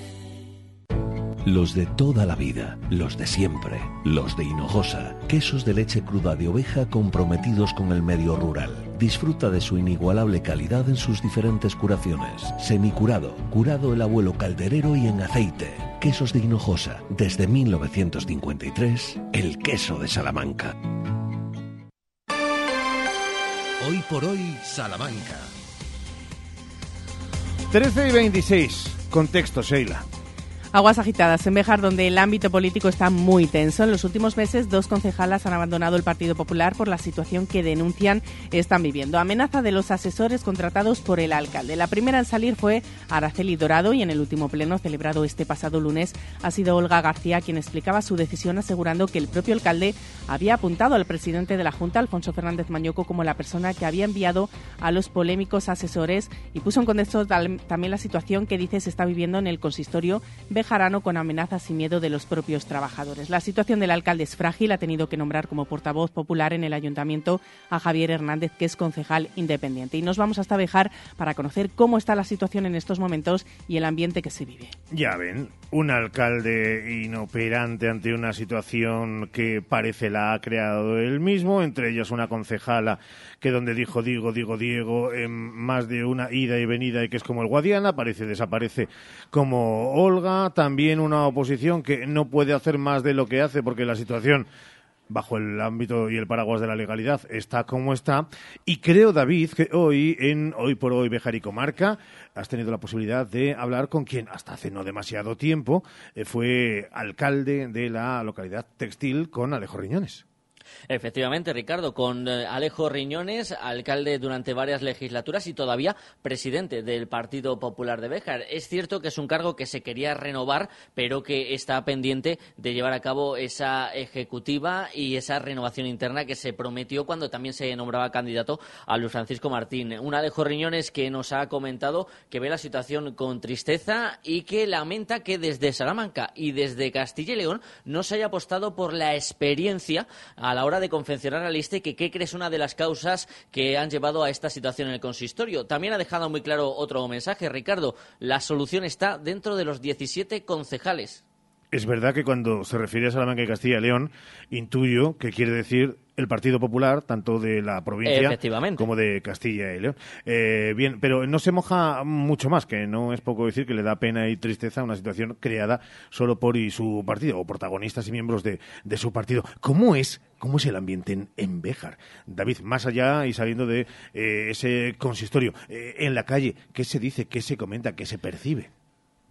Los de toda la vida, los de siempre, los de Hinojosa, quesos de leche cruda de oveja comprometidos con el medio rural. Disfruta de su inigualable calidad en sus diferentes curaciones. Semicurado, curado el abuelo calderero y en aceite. Quesos de Hinojosa, desde 1953, el queso de Salamanca. Hoy por hoy, Salamanca. 13 y 26. Contexto, Sheila. Aguas agitadas en Bejar, donde el ámbito político está muy tenso. En los últimos meses, dos concejalas han abandonado el Partido Popular por la situación que denuncian están viviendo. Amenaza de los asesores contratados por el alcalde. La primera en salir fue Araceli Dorado y en el último pleno celebrado este pasado lunes ha sido Olga García quien explicaba su decisión asegurando que el propio alcalde había apuntado al presidente de la Junta, Alfonso Fernández Mañoco, como la persona que había enviado a los polémicos asesores y puso en contexto también la situación que dice se está viviendo en el consistorio con amenazas y miedo de los propios trabajadores. La situación del alcalde es frágil, ha tenido que nombrar como portavoz popular en el ayuntamiento a Javier Hernández, que es concejal independiente. Y nos vamos hasta Bejar para conocer cómo está la situación en estos momentos y el ambiente que se vive. Ya ven, un alcalde inoperante ante una situación que parece la ha creado él mismo, entre ellas una concejala que donde dijo digo, digo, Diego, en más de una ida y venida y que es como el Guadiana, aparece, desaparece como Olga, también una oposición que no puede hacer más de lo que hace porque la situación bajo el ámbito y el paraguas de la legalidad está como está. Y creo, David, que hoy, en Hoy por Hoy Bejar y Comarca, has tenido la posibilidad de hablar con quien hasta hace no demasiado tiempo eh, fue alcalde de la localidad textil con Alejo Riñones. Efectivamente, Ricardo, con eh, Alejo Riñones, alcalde durante varias legislaturas y todavía presidente del Partido Popular de Béjar. Es cierto que es un cargo que se quería renovar, pero que está pendiente de llevar a cabo esa ejecutiva y esa renovación interna que se prometió cuando también se nombraba candidato a Luis Francisco Martín. Un Alejo Riñones que nos ha comentado que ve la situación con tristeza y que lamenta que desde Salamanca y desde Castilla y León no se haya apostado por la experiencia la hora de confeccionar la lista que qué crees una de las causas que han llevado a esta situación en el consistorio. También ha dejado muy claro otro mensaje, Ricardo. La solución está dentro de los 17 concejales. Es verdad que cuando se refiere a Salamanca y Castilla y León, intuyo que quiere decir el Partido Popular, tanto de la provincia como de Castilla y León. Eh, bien, pero no se moja mucho más, que no es poco decir que le da pena y tristeza una situación creada solo por y su partido, o protagonistas y miembros de, de su partido. ¿Cómo es, cómo es el ambiente en, en Béjar? David, más allá y saliendo de eh, ese consistorio, eh, en la calle, ¿qué se dice, qué se comenta, qué se percibe?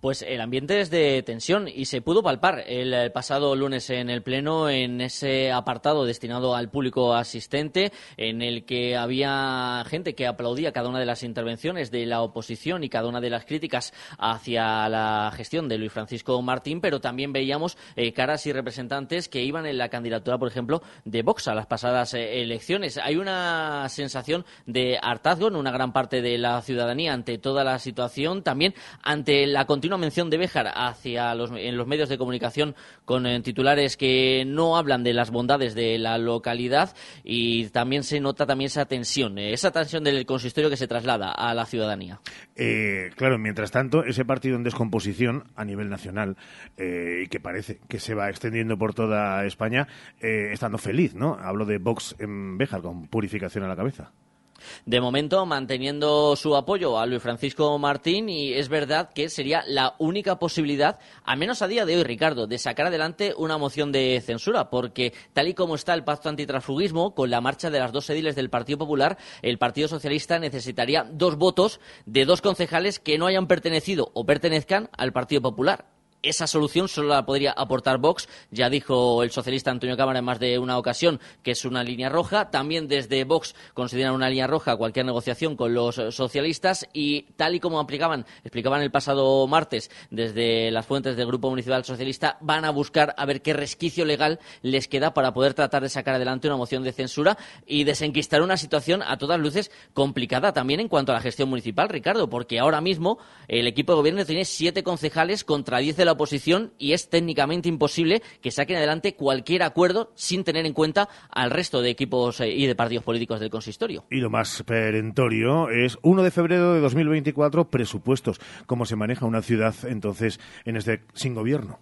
Pues el ambiente es de tensión y se pudo palpar el, el pasado lunes en el Pleno en ese apartado destinado al público asistente en el que había gente que aplaudía cada una de las intervenciones de la oposición y cada una de las críticas hacia la gestión de Luis Francisco Martín, pero también veíamos eh, caras y representantes que iban en la candidatura, por ejemplo, de Vox a las pasadas eh, elecciones. Hay una sensación de hartazgo en una gran parte de la ciudadanía ante toda la situación, también ante la continua mención de Béjar hacia los, en los medios de comunicación con eh, titulares que no hablan de las bondades de la localidad y también se nota también esa tensión, eh, esa tensión del consistorio que se traslada a la ciudadanía. Eh, claro, mientras tanto, ese partido en descomposición a nivel nacional y que parece que se va extendiendo por toda España, estando feliz, ¿no? Hablo de Vox en Béjar con purificación a la cabeza. De momento, manteniendo su apoyo a Luis Francisco Martín, y es verdad que sería la única posibilidad, al menos a día de hoy, Ricardo, de sacar adelante una moción de censura, porque tal y como está el pacto antitransfugismo, con la marcha de las dos ediles del Partido Popular, el Partido Socialista necesitaría dos votos de dos concejales que no hayan pertenecido o pertenezcan al Partido Popular esa solución solo la podría aportar Vox. Ya dijo el socialista Antonio Cámara en más de una ocasión que es una línea roja. También desde Vox consideran una línea roja cualquier negociación con los socialistas y tal y como aplicaban, explicaban el pasado martes desde las fuentes del Grupo Municipal Socialista, van a buscar a ver qué resquicio legal les queda para poder tratar de sacar adelante una moción de censura y desenquistar una situación a todas luces complicada también en cuanto a la gestión municipal, Ricardo, porque ahora mismo el equipo de gobierno tiene siete concejales contra diez de la oposición y es técnicamente imposible que saquen adelante cualquier acuerdo sin tener en cuenta al resto de equipos eh, y de partidos políticos del consistorio. Y lo más perentorio es 1 de febrero de 2024, presupuestos. ¿Cómo se maneja una ciudad entonces en este sin gobierno?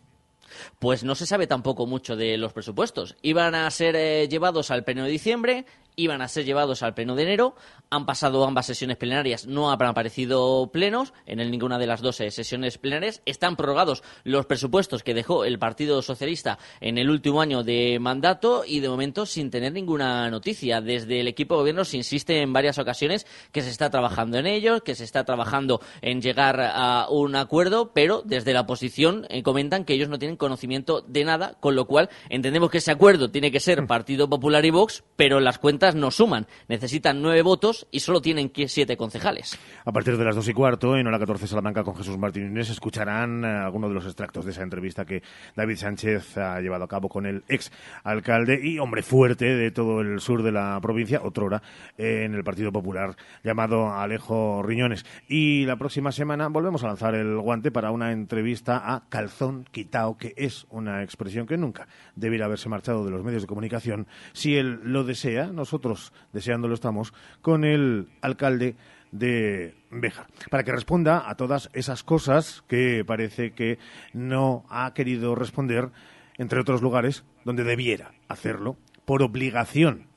Pues no se sabe tampoco mucho de los presupuestos. Iban a ser eh, llevados al pleno de diciembre, iban a ser llevados al pleno de enero. Han pasado ambas sesiones plenarias, no han aparecido plenos en ninguna de las dos sesiones plenarias. Están prorrogados los presupuestos que dejó el Partido Socialista en el último año de mandato y de momento sin tener ninguna noticia. Desde el equipo de gobierno se insiste en varias ocasiones que se está trabajando en ellos, que se está trabajando en llegar a un acuerdo, pero desde la oposición eh, comentan que ellos no tienen conocimiento de nada, con lo cual entendemos que ese acuerdo tiene que ser Partido Popular y Vox, pero las cuentas no suman. Necesitan nueve votos y solo tienen siete concejales. A partir de las dos y cuarto, en hora 14 Salamanca con Jesús Martín Inés, escucharán eh, algunos de los extractos de esa entrevista que David Sánchez ha llevado a cabo con el ex alcalde y hombre fuerte de todo el sur de la provincia, otrora, en el Partido Popular, llamado Alejo Riñones. Y la próxima semana volvemos a lanzar el guante para una entrevista a Calzón Quitao, que es una expresión que nunca debiera haberse marchado de los medios de comunicación. Si él lo desea, nosotros deseándolo estamos, con el alcalde de Béjar, para que responda a todas esas cosas que parece que no ha querido responder, entre otros lugares, donde debiera hacerlo, por obligación,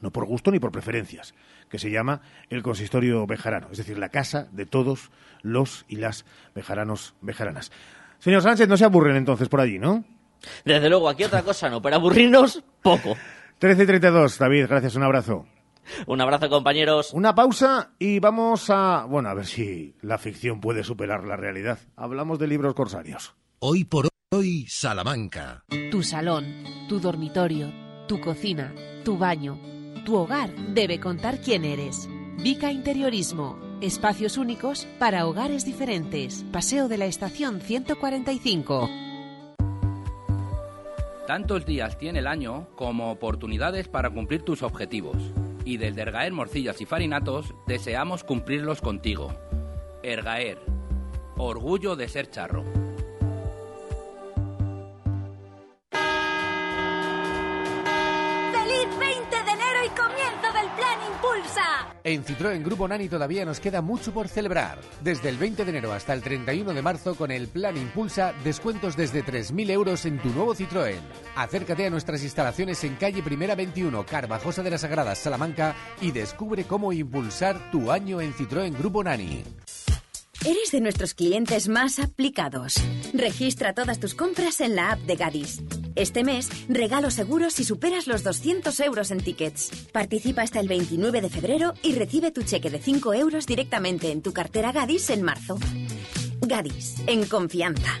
no por gusto ni por preferencias, que se llama el consistorio bejarano, es decir, la casa de todos los y las bejaranos bejaranas. Señor Sánchez, no se aburren entonces por allí, ¿no? Desde luego, aquí otra cosa no, pero aburrirnos poco. 13 y 32, David, gracias, un abrazo. Un abrazo, compañeros. Una pausa y vamos a, bueno, a ver si la ficción puede superar la realidad. Hablamos de libros corsarios. Hoy por hoy, Salamanca. Tu salón, tu dormitorio, tu cocina, tu baño, tu hogar debe contar quién eres. Vica Interiorismo. Espacios únicos para hogares diferentes. Paseo de la Estación 145. Tantos días tiene el año como oportunidades para cumplir tus objetivos. Y desde Ergaer Morcillas y Farinatos deseamos cumplirlos contigo. Ergaer. Orgullo de ser charro. Comienzo del Plan Impulsa! En Citroën Grupo Nani todavía nos queda mucho por celebrar. Desde el 20 de enero hasta el 31 de marzo con el Plan Impulsa, descuentos desde 3.000 euros en tu nuevo Citroën. Acércate a nuestras instalaciones en calle Primera 21, Carvajosa de las Sagradas, Salamanca y descubre cómo impulsar tu año en Citroën Grupo Nani. Eres de nuestros clientes más aplicados. Registra todas tus compras en la app de Gadis. Este mes, regalo seguro si superas los 200 euros en tickets. Participa hasta el 29 de febrero y recibe tu cheque de 5 euros directamente en tu cartera Gadis en marzo. Gadis, en confianza.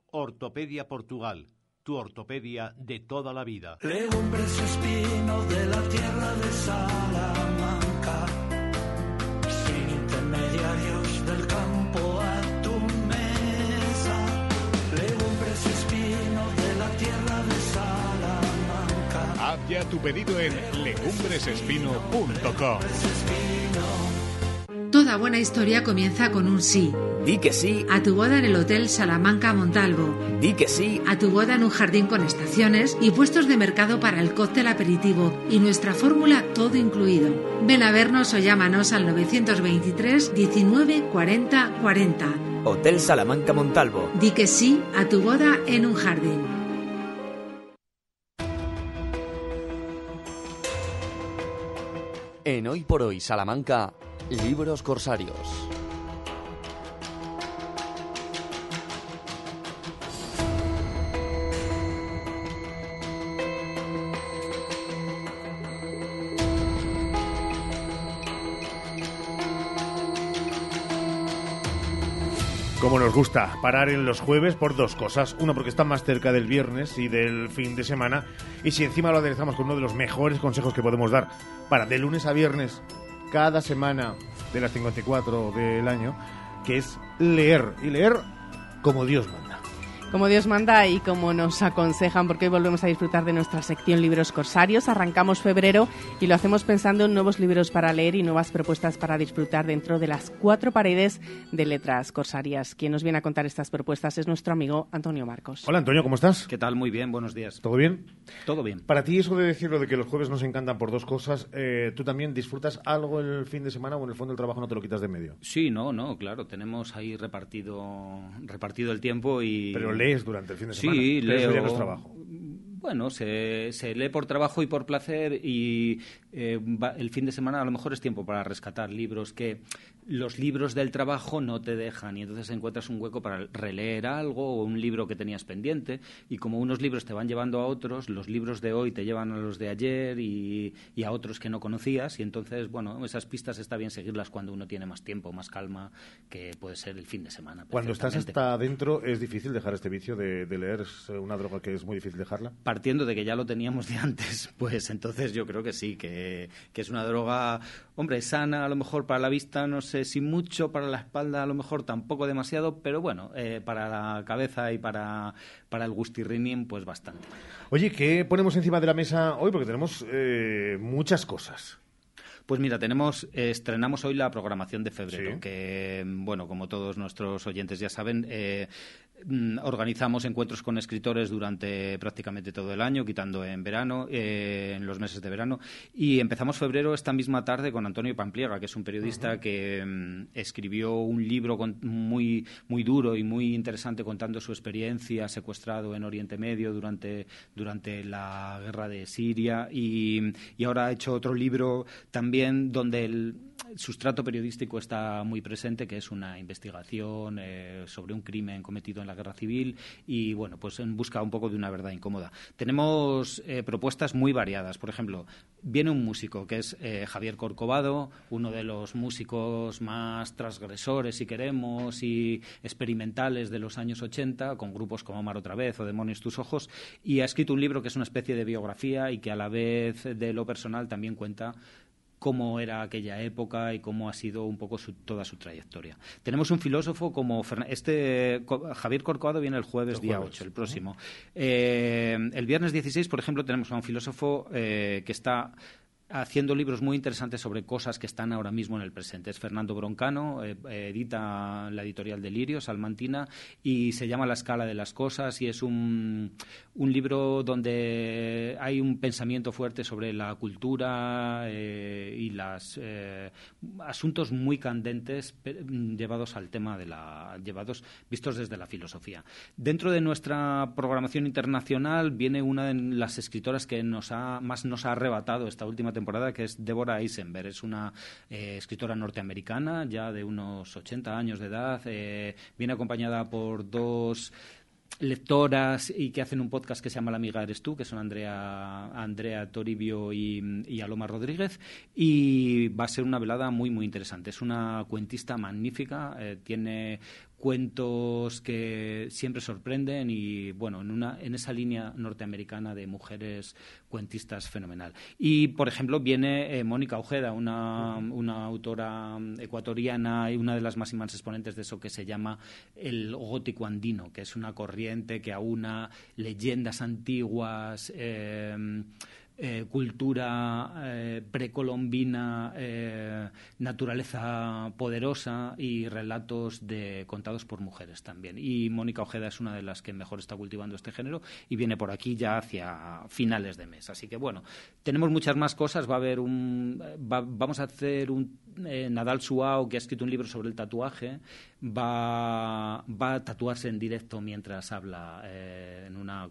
Ortopedia Portugal, tu ortopedia de toda la vida. Legumbres espino de la tierra de Salamanca, sin intermediarios del campo a tu mesa. Legumbres espino de la tierra de Salamanca. Haz ya tu pedido en legumbresespino.com. Toda buena historia comienza con un sí. Di que sí. A tu boda en el Hotel Salamanca Montalvo. Di que sí. A tu boda en un jardín con estaciones y puestos de mercado para el cóctel aperitivo y nuestra fórmula todo incluido. Ven a vernos o llámanos al 923 19 40 40. Hotel Salamanca Montalvo. Di que sí a tu boda en un jardín. En Hoy por Hoy Salamanca, Libros Corsarios. Como nos gusta parar en los jueves por dos cosas. Uno, porque está más cerca del viernes y del fin de semana. Y si encima lo aderezamos con uno de los mejores consejos que podemos dar para de lunes a viernes, cada semana de las 54 del año, que es leer. Y leer como Dios manda. Como Dios manda y como nos aconsejan, porque hoy volvemos a disfrutar de nuestra sección Libros Corsarios. Arrancamos febrero y lo hacemos pensando en nuevos libros para leer y nuevas propuestas para disfrutar dentro de las cuatro paredes de letras corsarias. Quien nos viene a contar estas propuestas es nuestro amigo Antonio Marcos. Hola Antonio, ¿cómo estás? ¿Qué tal? Muy bien, buenos días. ¿Todo bien? Todo bien. Para ti eso de decirlo de que los jueves nos encantan por dos cosas, eh, ¿tú también disfrutas algo el fin de semana o en el fondo del trabajo no te lo quitas de medio? Sí, no, no, claro. Tenemos ahí repartido, repartido el tiempo y... Pero lees durante el fin de semana. Sí, Pero eso leo. ya no es trabajo. Bueno, se, se lee por trabajo y por placer y eh, va- el fin de semana a lo mejor es tiempo para rescatar libros que los libros del trabajo no te dejan y entonces encuentras un hueco para releer algo o un libro que tenías pendiente y como unos libros te van llevando a otros, los libros de hoy te llevan a los de ayer y, y a otros que no conocías y entonces, bueno, esas pistas está bien seguirlas cuando uno tiene más tiempo, más calma, que puede ser el fin de semana. Cuando estás hasta adentro, ¿es difícil dejar este vicio de, de leer? ¿Es una droga que es muy difícil dejarla? partiendo de que ya lo teníamos de antes, pues entonces yo creo que sí, que, que es una droga, hombre, sana a lo mejor para la vista, no sé si mucho, para la espalda a lo mejor tampoco demasiado, pero bueno, eh, para la cabeza y para, para el gustirrinín, pues bastante. Oye, ¿qué ponemos encima de la mesa hoy? Porque tenemos eh, muchas cosas. Pues mira, tenemos eh, estrenamos hoy la programación de febrero, que bueno, como todos nuestros oyentes ya saben, eh, organizamos encuentros con escritores durante prácticamente todo el año, quitando en verano, eh, en los meses de verano, y empezamos febrero esta misma tarde con Antonio Pampliega, que es un periodista que mm, escribió un libro con- muy muy duro y muy interesante contando su experiencia secuestrado en Oriente Medio durante durante la guerra de Siria. Y, y ahora ha hecho otro libro también donde sustrato periodístico está muy presente, que es una investigación eh, sobre un crimen cometido en la guerra civil y, bueno, pues en busca un poco de una verdad incómoda. Tenemos eh, propuestas muy variadas. Por ejemplo, viene un músico que es eh, Javier Corcovado, uno de los músicos más transgresores, si queremos, y experimentales de los años 80, con grupos como Mar otra vez o Demonios tus ojos, y ha escrito un libro que es una especie de biografía y que a la vez de lo personal también cuenta cómo era aquella época y cómo ha sido un poco su- toda su trayectoria. Tenemos un filósofo como este Javier Corcovado viene el jueves El día jueves. 8, el próximo. Eh, el viernes 16, por ejemplo, tenemos a un filósofo eh, que está haciendo libros muy interesantes sobre cosas que están ahora mismo en el presente. Es Fernando Broncano, eh, eh, edita la editorial Delirio, Salmantina, y se llama La escala de las cosas y es un, un libro donde hay un pensamiento fuerte sobre la cultura eh, y los asuntos muy candentes pe- llevados al tema de la llevados vistos desde la filosofía. Dentro de nuestra programación internacional viene una de las escritoras que nos ha, más nos ha arrebatado esta última temporada, que es Deborah Eisenberg. Es una eh, escritora norteamericana, ya de unos 80 años de edad. eh, viene acompañada por dos lectoras y que hacen un podcast que se llama La amiga eres tú, que son Andrea, Andrea Toribio y, y Aloma Rodríguez, y va a ser una velada muy, muy interesante. Es una cuentista magnífica, eh, tiene cuentos que siempre sorprenden y bueno en una en esa línea norteamericana de mujeres cuentistas fenomenal. Y por ejemplo viene eh, Mónica Ojeda una, una autora mm, ecuatoriana y una de las máximas exponentes de eso que se llama el gótico andino que es una corriente que aúna leyendas antiguas eh, eh, cultura eh, precolombina, eh, naturaleza poderosa y relatos de, contados por mujeres también. Y Mónica Ojeda es una de las que mejor está cultivando este género y viene por aquí ya hacia finales de mes. Así que bueno, tenemos muchas más cosas. Va a haber un, va- vamos a hacer un Nadal Suao que ha escrito un libro sobre el tatuaje. Va, va a tatuarse en directo mientras habla eh, en una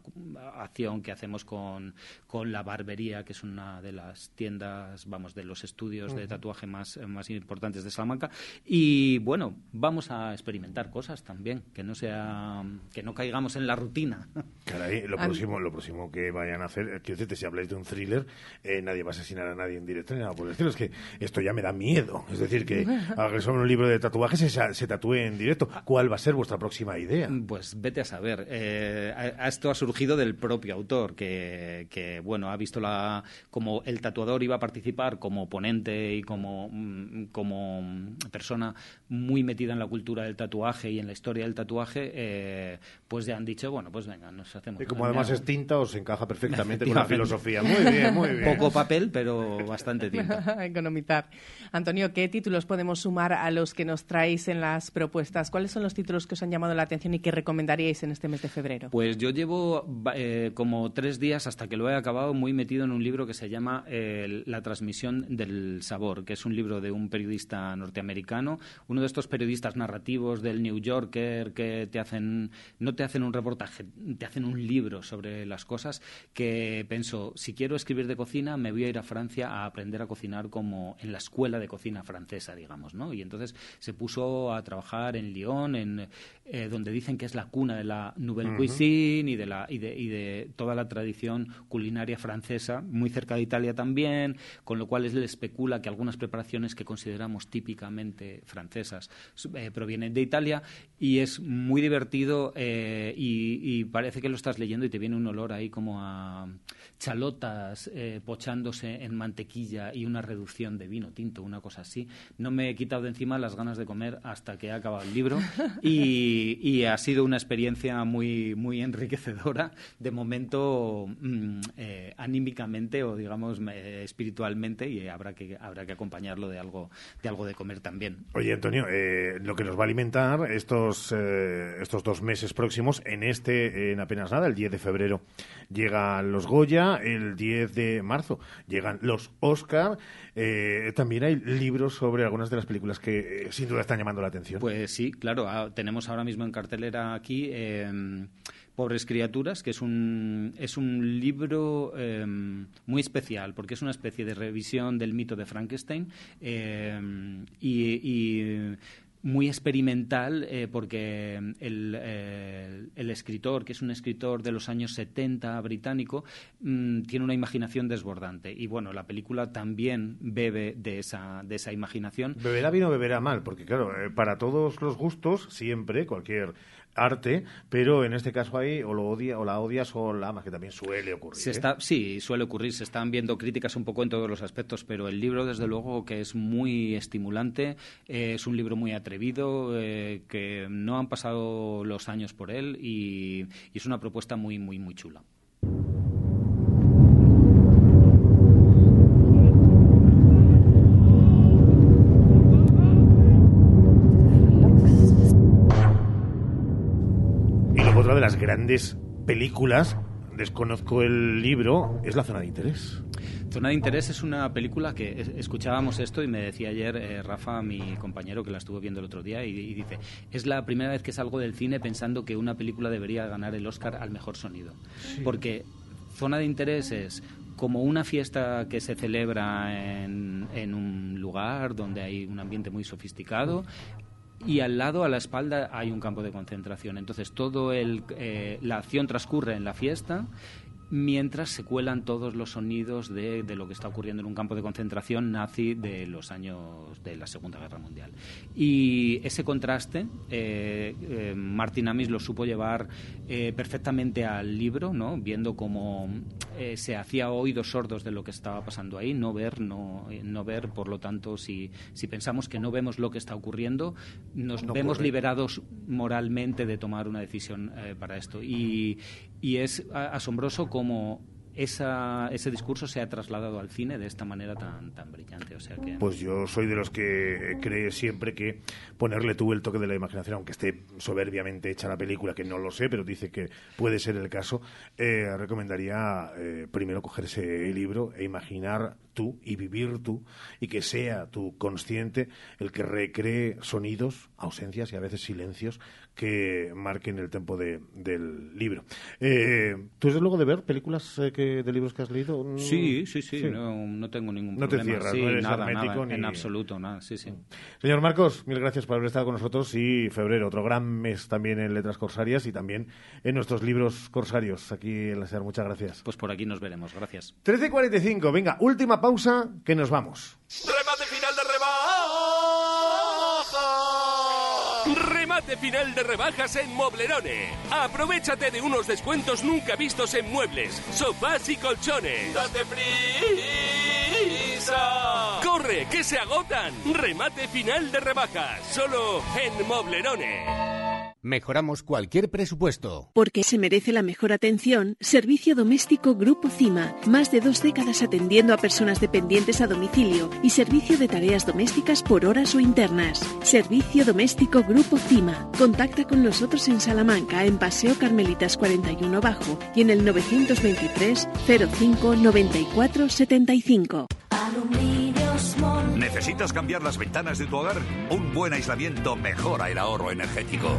acción que hacemos con, con la barbería, que es una de las tiendas, vamos, de los estudios de tatuaje más, más importantes de Salamanca. Y bueno, vamos a experimentar cosas también, que no sea, que no caigamos en la rutina. Caray, lo próximo, lo próximo que vayan a hacer, eh, quiero decirte, si habláis de un thriller, eh, nadie va a asesinar a nadie en directo ni nada por el estilo. Es que esto ya me da miedo. Es decir, que sobre un libro de tatuajes se, se tatúe en directo. ¿Cuál va a ser vuestra próxima idea? Pues vete a saber. Eh, a- a esto ha surgido del propio autor, que, que, bueno, ha visto la, como el tatuador iba a participar como ponente y como, mm, como persona muy metida en la cultura del tatuaje y en la historia del tatuaje, eh, pues ya han dicho, bueno, pues venga, nos hacemos. Y como además es tinta, os encaja perfectamente con la filosofía. Muy bien, muy bien. Poco papel, pero bastante tinta. Economizar. Antonio, ¿qué títulos podemos sumar a los que nos traéis en las propuestas? ¿Cuáles son los títulos que os han llamado la atención y que recomendaríais en este mes de febrero? Pues yo llevo eh, como tres días hasta que lo he acabado muy metido en un libro que se llama eh, La transmisión del sabor, que es un libro de un periodista norteamericano, uno de estos periodistas narrativos del New Yorker que te hacen, no te hacen un reportaje, te hacen un libro sobre las cosas, que pensó, si quiero escribir de cocina, me voy a ir a Francia a aprender a cocinar como en la escuela de cocina francesa, digamos, ¿no? Y entonces se puso a trabajar en Lyon, en, eh, donde dicen que es la cuna de la Nouvelle. Cuisine y de, la, y, de, y de toda la tradición culinaria francesa, muy cerca de Italia también, con lo cual él especula que algunas preparaciones que consideramos típicamente francesas eh, provienen de Italia y es muy divertido eh, y, y parece que lo estás leyendo y te viene un olor ahí como a chalotas eh, pochándose en mantequilla y una reducción de vino tinto, una cosa así. No me he quitado de encima las ganas de comer hasta que he acabado el libro y, y ha sido una experiencia muy, muy enriquecedora. De momento, mm, eh, anímicamente o digamos eh, espiritualmente y habrá que, habrá que acompañarlo de algo, de algo de comer también. Oye, Antonio, eh, lo que nos va a alimentar estos, eh, estos dos meses próximos, en este, en apenas nada, el 10 de febrero, llegan los Goya, el 10 de marzo llegan los Oscar. eh, también hay libros sobre algunas de las películas que sin duda están llamando la atención. Pues sí, claro. ah, tenemos ahora mismo en cartelera aquí eh, Pobres criaturas, que es un, es un libro eh, muy especial, porque es una especie de revisión del mito de Frankenstein y, y muy experimental eh, porque el, eh, el escritor, que es un escritor de los años 70 británico, mm, tiene una imaginación desbordante. Y bueno, la película también bebe de esa, de esa imaginación. Beberá bien o beberá mal, porque claro, eh, para todos los gustos, siempre, cualquier arte, pero en este caso ahí o lo odia o la odias o la amas, que también suele ocurrir. Se ¿eh? está, sí, suele ocurrir. Se están viendo críticas un poco en todos los aspectos, pero el libro, desde luego, que es muy estimulante, eh, es un libro muy atrevido, eh, que no han pasado los años por él y, y es una propuesta muy, muy, muy chula. Grandes películas, desconozco el libro, es La Zona de Interés. Zona de Interés es una película que es- escuchábamos esto y me decía ayer eh, Rafa, mi compañero, que la estuvo viendo el otro día, y, y dice, es la primera vez que salgo del cine pensando que una película debería ganar el Oscar al mejor sonido. Porque Zona de Interés es como una fiesta que se celebra en, en un lugar donde hay un ambiente muy sofisticado, y al lado, a la espalda, hay un campo de concentración. Entonces, todo el, eh, la acción transcurre en la fiesta mientras se cuelan todos los sonidos de, de lo que está ocurriendo en un campo de concentración nazi de los años de la Segunda Guerra Mundial. Y ese contraste, eh, eh, Martin Amis lo supo llevar eh, perfectamente al libro, ¿no? viendo cómo se hacía oídos sordos de lo que estaba pasando ahí, no ver, no, no ver, por lo tanto, si, si pensamos que no vemos lo que está ocurriendo, nos No vemos ocurre. liberados moralmente de tomar una decisión para esto. Y, y es asombroso cómo esa, ese discurso se ha trasladado al cine de esta manera tan, tan brillante. O sea que... Pues yo soy de los que cree siempre que ponerle tú el toque de la imaginación, aunque esté soberbiamente hecha la película, que no lo sé, pero dice que puede ser el caso, eh, recomendaría eh, primero cogerse el libro e imaginar tú y vivir tú y que sea tu consciente el que recree sonidos, ausencias y a veces silencios que marquen el tempo de- del libro. Eh, ¿Tú desde luego de ver películas eh, que, de libros que has leído? Mm, Sí, sí, sí, No, no tengo ningún No te problema. cierras, Sí, no eres nada, hermético nada, en ni- absoluto, nada, sí, sí. Señor Marcos, mil gracias por haber estado con nosotros y febrero, otro gran mes también en Letras Corsarias y también en nuestros libros corsarios aquí en la SER. Muchas gracias. Pues por aquí nos veremos, gracias. 13.45, venga, última pausa que nos vamos. Remate final de rebajas. En Moblerone. Aprovechate de unos descuentos nunca vistos en muebles, sofás y colchones. Date prisa. Corre, que se agotan. Remate final de rebajas, solo en Moblerone. Mejoramos cualquier presupuesto. Porque se merece la mejor atención, Servicio Doméstico Grupo CIMA. Más de dos décadas atendiendo a personas dependientes a domicilio y servicio de tareas domésticas por horas o internas. Servicio Doméstico Grupo CIMA. Contacta con nosotros en Salamanca, en Paseo Carmelitas 41 Bajo y en el 923 05 94 75. ¿Necesitas cambiar las ventanas de tu hogar? Un buen aislamiento mejora el ahorro energético.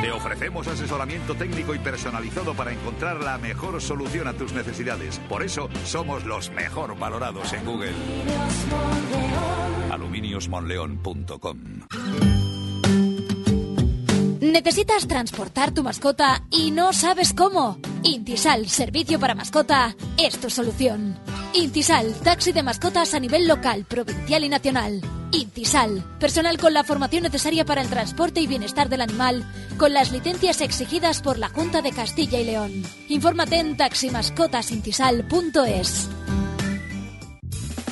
Te ofrecemos asesoramiento técnico y personalizado para encontrar la mejor solución a tus necesidades. Por eso somos los mejor valorados en Google. Aluminiosmonleón.com ¿Necesitas transportar tu mascota y no sabes cómo? Intisal, servicio para mascota, es tu solución. Intisal, taxi de mascotas a nivel local, provincial y nacional. Intisal, personal con la formación necesaria para el transporte y bienestar del animal, con las licencias exigidas por la Junta de Castilla y León. Infórmate en taximascotasintisal.es.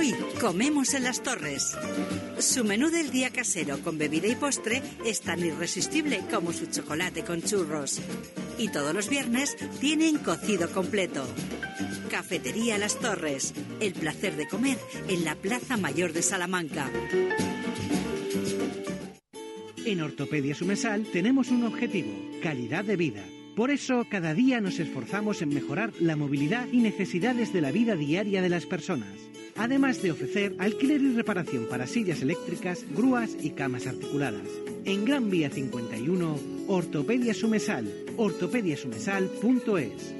Hoy comemos en las torres. Su menú del día casero con bebida y postre es tan irresistible como su chocolate con churros. Y todos los viernes tienen cocido completo. Cafetería Las Torres. El placer de comer en la Plaza Mayor de Salamanca. En Ortopedia Sumesal tenemos un objetivo, calidad de vida. Por eso, cada día nos esforzamos en mejorar la movilidad y necesidades de la vida diaria de las personas. Además de ofrecer alquiler y reparación para sillas eléctricas, grúas y camas articuladas. En Gran Vía 51, Ortopedia Sumesal, ortopediasumesal.es.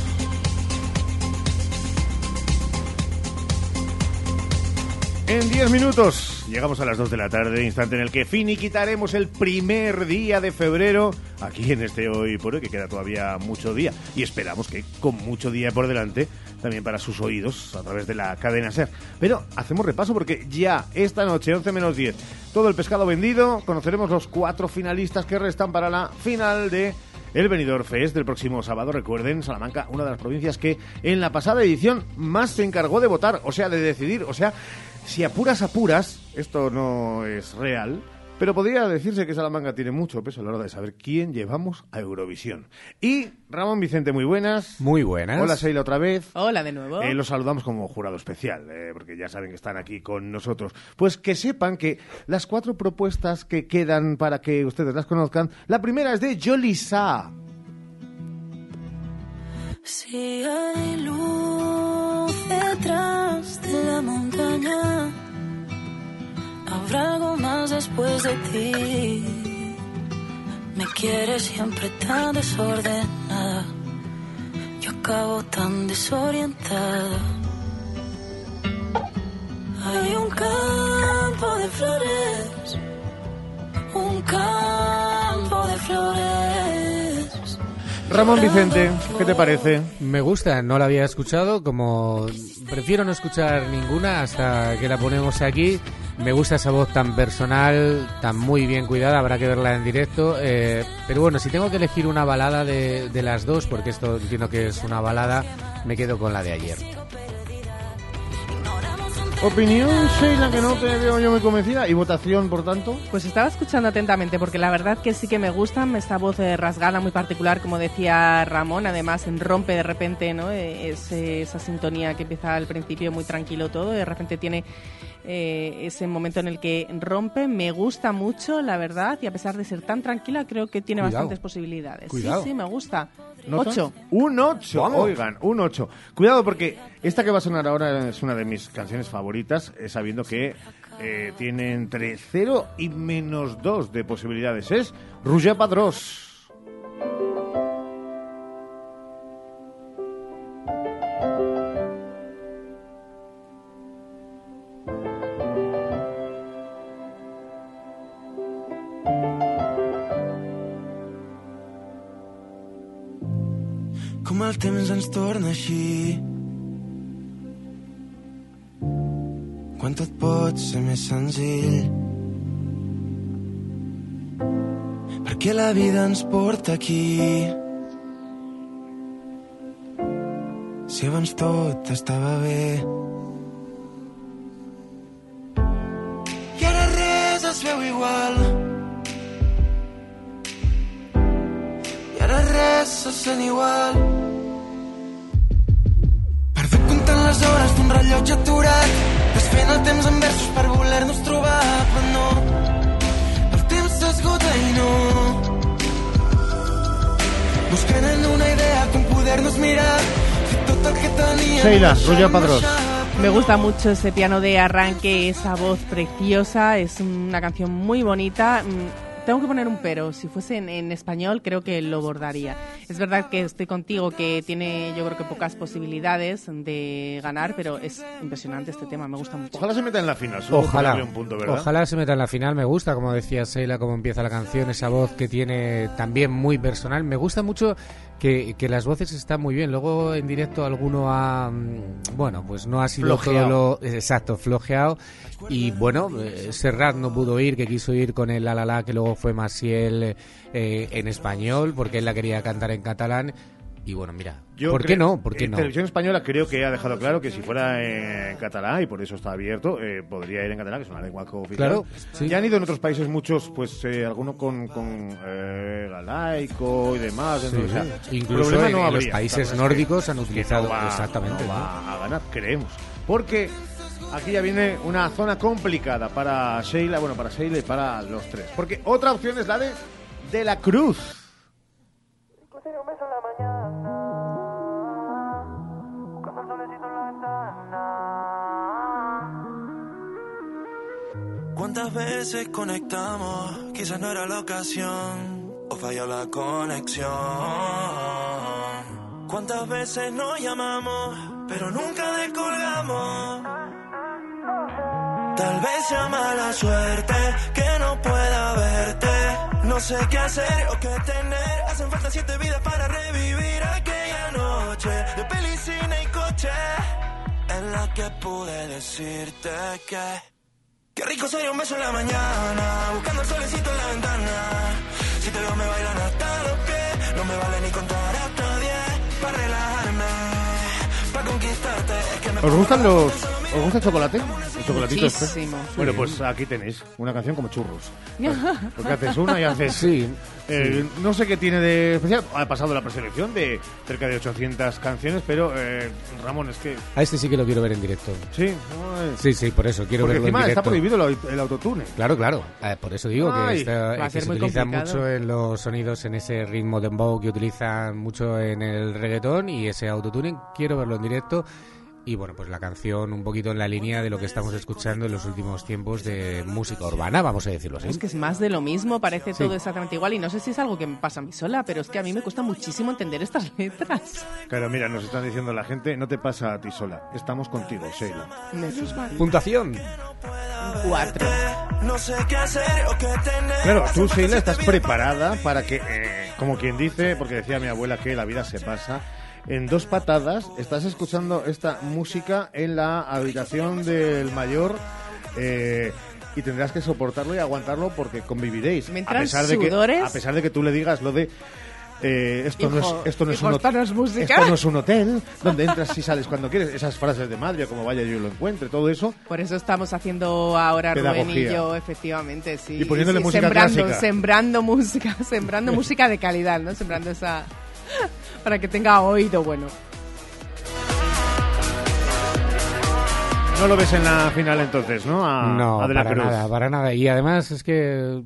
En 10 minutos llegamos a las 2 de la tarde, instante en el que finiquitaremos el primer día de febrero aquí en este Hoy por Hoy, que queda todavía mucho día. Y esperamos que con mucho día por delante, también para sus oídos, a través de la cadena SER. Pero hacemos repaso porque ya esta noche, 11 menos 10, todo el pescado vendido, conoceremos los cuatro finalistas que restan para la final de el Benidorm Fest del próximo sábado. Recuerden, Salamanca, una de las provincias que en la pasada edición más se encargó de votar, o sea, de decidir, o sea, si apuras apuras, esto no es real, pero podría decirse que Salamanca tiene mucho peso a la hora de saber quién llevamos a Eurovisión. Y Ramón Vicente, muy buenas. Muy buenas. Hola Seila otra vez. Hola de nuevo. Eh, los saludamos como jurado especial, eh, porque ya saben que están aquí con nosotros. Pues que sepan que las cuatro propuestas que quedan para que ustedes las conozcan, la primera es de Jolisa. Si hay luz detrás de la montaña, habrá algo más después de ti. Me quieres siempre tan desordenada, yo acabo tan desorientada. Hay un campo de flores, un campo de flores. Ramón Vicente, ¿qué te parece? Me gusta, no la había escuchado, como prefiero no escuchar ninguna hasta que la ponemos aquí. Me gusta esa voz tan personal, tan muy bien cuidada, habrá que verla en directo. eh, pero bueno, si tengo que elegir una balada de, de las dos, porque esto entiendo que es una balada, me quedo con la de ayer. Opinión, Sheila, que no te veo yo muy convencida. ¿Y votación, por tanto? Pues estaba escuchando atentamente porque la verdad que sí que me gusta esta voz eh, rasgada muy particular, como decía Ramón, además rompe de repente ¿no? Eh, ese- esa sintonía que empieza al principio muy tranquilo todo, de repente tiene eh, ese momento en el que rompe, me gusta mucho, la verdad, y a pesar de ser tan tranquila, creo que tiene Cuidado. bastantes posibilidades. Cuidado. Sí, sí, me gusta. ¿Nota? Ocho. Un 8, Vamos. oigan, un 8. Cuidado porque esta que va a sonar ahora es una de mis canciones favoritas, eh, sabiendo que eh, tiene entre 0 y menos 2 de posibilidades. Es Roger Padrós. Així. Quan tot pot ser més senzill. Perquè la vida ens porta aquí. Si abans tot estava bé. I ara res es veu igual. I ara res se sent igual. Me gusta mucho ese piano de arranque, esa voz preciosa, es una canción muy bonita. Tengo que poner un pero, si fuese en, en español creo que lo bordaría. Es verdad que estoy contigo que tiene yo creo que pocas posibilidades de ganar, pero es impresionante este tema, me gusta mucho. Ojalá se meta en la final, Ojalá, un punto, ¿verdad? ojalá se meta en la final. Me gusta, como decía Seila, cómo empieza la canción, esa voz que tiene también muy personal. Me gusta mucho que, que las voces están muy bien. Luego en directo alguno ha, mm, bueno, pues no ha sido Flojeado. todo lo exacto, flojeado. Y bueno, eh, Serrat no pudo ir, que quiso ir con el La La La, que luego fue Maciel eh, en español, porque él la quería cantar en catalán. Y bueno, mira, Yo ¿por qué no? ¿Por qué en no? Televisión Española creo que ha dejado claro que si fuera en catalán, y por eso está abierto, eh, podría ir en catalán, que es una lengua cooficial. Claro, sí. Ya han ido en otros países muchos, pues eh, alguno con, con eh, galaico y demás. Sí, entonces, o sea, sí. Incluso en- no en los países La nórdicos que- han utilizado- no va- exactamente, no ¿no? va a ganar, creemos. Porque aquí ya viene una zona complicada para Sheila, bueno, para Sheila y para los tres. Porque otra opción es la de De la Cruz. ¿Cuántas veces conectamos? Quizás no era la ocasión o falló la conexión. ¿Cuántas veces nos llamamos pero nunca descolgamos? Tal vez sea mala suerte que no pueda verte. No sé qué hacer o qué tener. Hacen falta siete vidas para revivir aquella noche de peli, cine y coche en la que pude decirte que Qué rico sería un beso en la mañana, buscando el solecito en la ventana. Si te veo me bailan hasta los pies, no me vale ni contar hasta diez. Para relajarme, ¿Os gustan los... ¿Os gusta el chocolate? ¿El chocolatito este? Muchísimo. Bueno, pues aquí tenéis una canción como churros. Porque haces una y haces... Sí, Eh, No sé qué tiene de especial. Ha pasado la preselección de cerca de 800 canciones, pero eh, Ramón, es que... A este sí que lo quiero ver en directo. Sí, Sí, sí, por eso quiero Porque verlo en encima directo. está prohibido el, el autotune. Claro, claro. Eh, por eso digo Ay, que, está- va a que ser se muy utiliza complicado. mucho en los sonidos, en ese ritmo de dembow que utilizan mucho en el reggaetón y ese autotune. Quiero verlo en directo. Y bueno, pues la canción un poquito en la línea de lo que estamos escuchando en los últimos tiempos de música urbana, vamos a decirlo así. Es que es más de lo mismo, parece Sí. todo exactamente igual y no sé si es algo que me pasa a mí sola, pero es que a mí me cuesta muchísimo entender estas letras. Claro, mira, nos están diciendo la gente, no te pasa a ti sola. Estamos contigo, Sheila. Puntuación. Cuatro. No sé qué hacer o qué tener. Claro, tú, Sheila, estás preparada para que, eh, como quien dice, porque decía mi abuela que la vida se pasa, en dos patadas estás escuchando esta música en la habitación del mayor eh, y tendrás que soportarlo y aguantarlo porque conviviréis. Me a pesar de que. A pesar de que tú le digas lo de... eh, esto, no es, esto, no es hijo, un, esto hot- no es música. esto no es un hotel donde entras y sales cuando quieres. Esas frases de madre, como vaya yo y lo encuentre, todo eso. Por eso estamos haciendo ahora Rubén y Pedagogía. yo, efectivamente, sí. Y poniéndole sí, música sembrando, clásica. Sembrando música, sembrando música de calidad, ¿no? Sembrando esa... para que tenga oído bueno. No lo ves en la final entonces, ¿no? A, no, a De la para Cruz. nada, para nada. Y además es que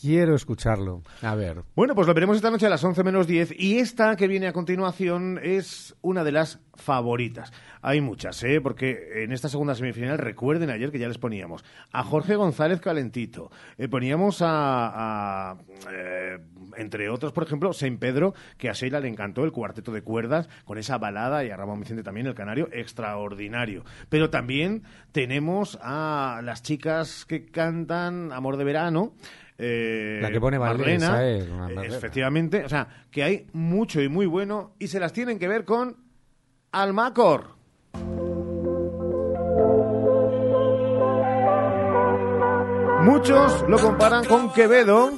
quiero escucharlo. A ver. Bueno, pues lo veremos esta noche a las 11 menos 10 y esta que viene a continuación es una de las favoritas. Hay muchas, ¿eh? Porque en esta segunda semifinal, recuerden ayer que ya les poníamos a Jorge González Calentito, eh, poníamos a, a, eh, entre otros, por ejemplo, Saint Pedro, que a Sheila le encantó el cuarteto de cuerdas con esa balada y a Ramón Vicente también, el canario, extraordinario. Pero también tenemos a las chicas que cantan Amor de Verano. eh, La que pone es Marlena. efectivamente, o sea, que hay mucho y muy bueno y se las tienen que ver con Almacor. Muchos lo comparan con Quevedo,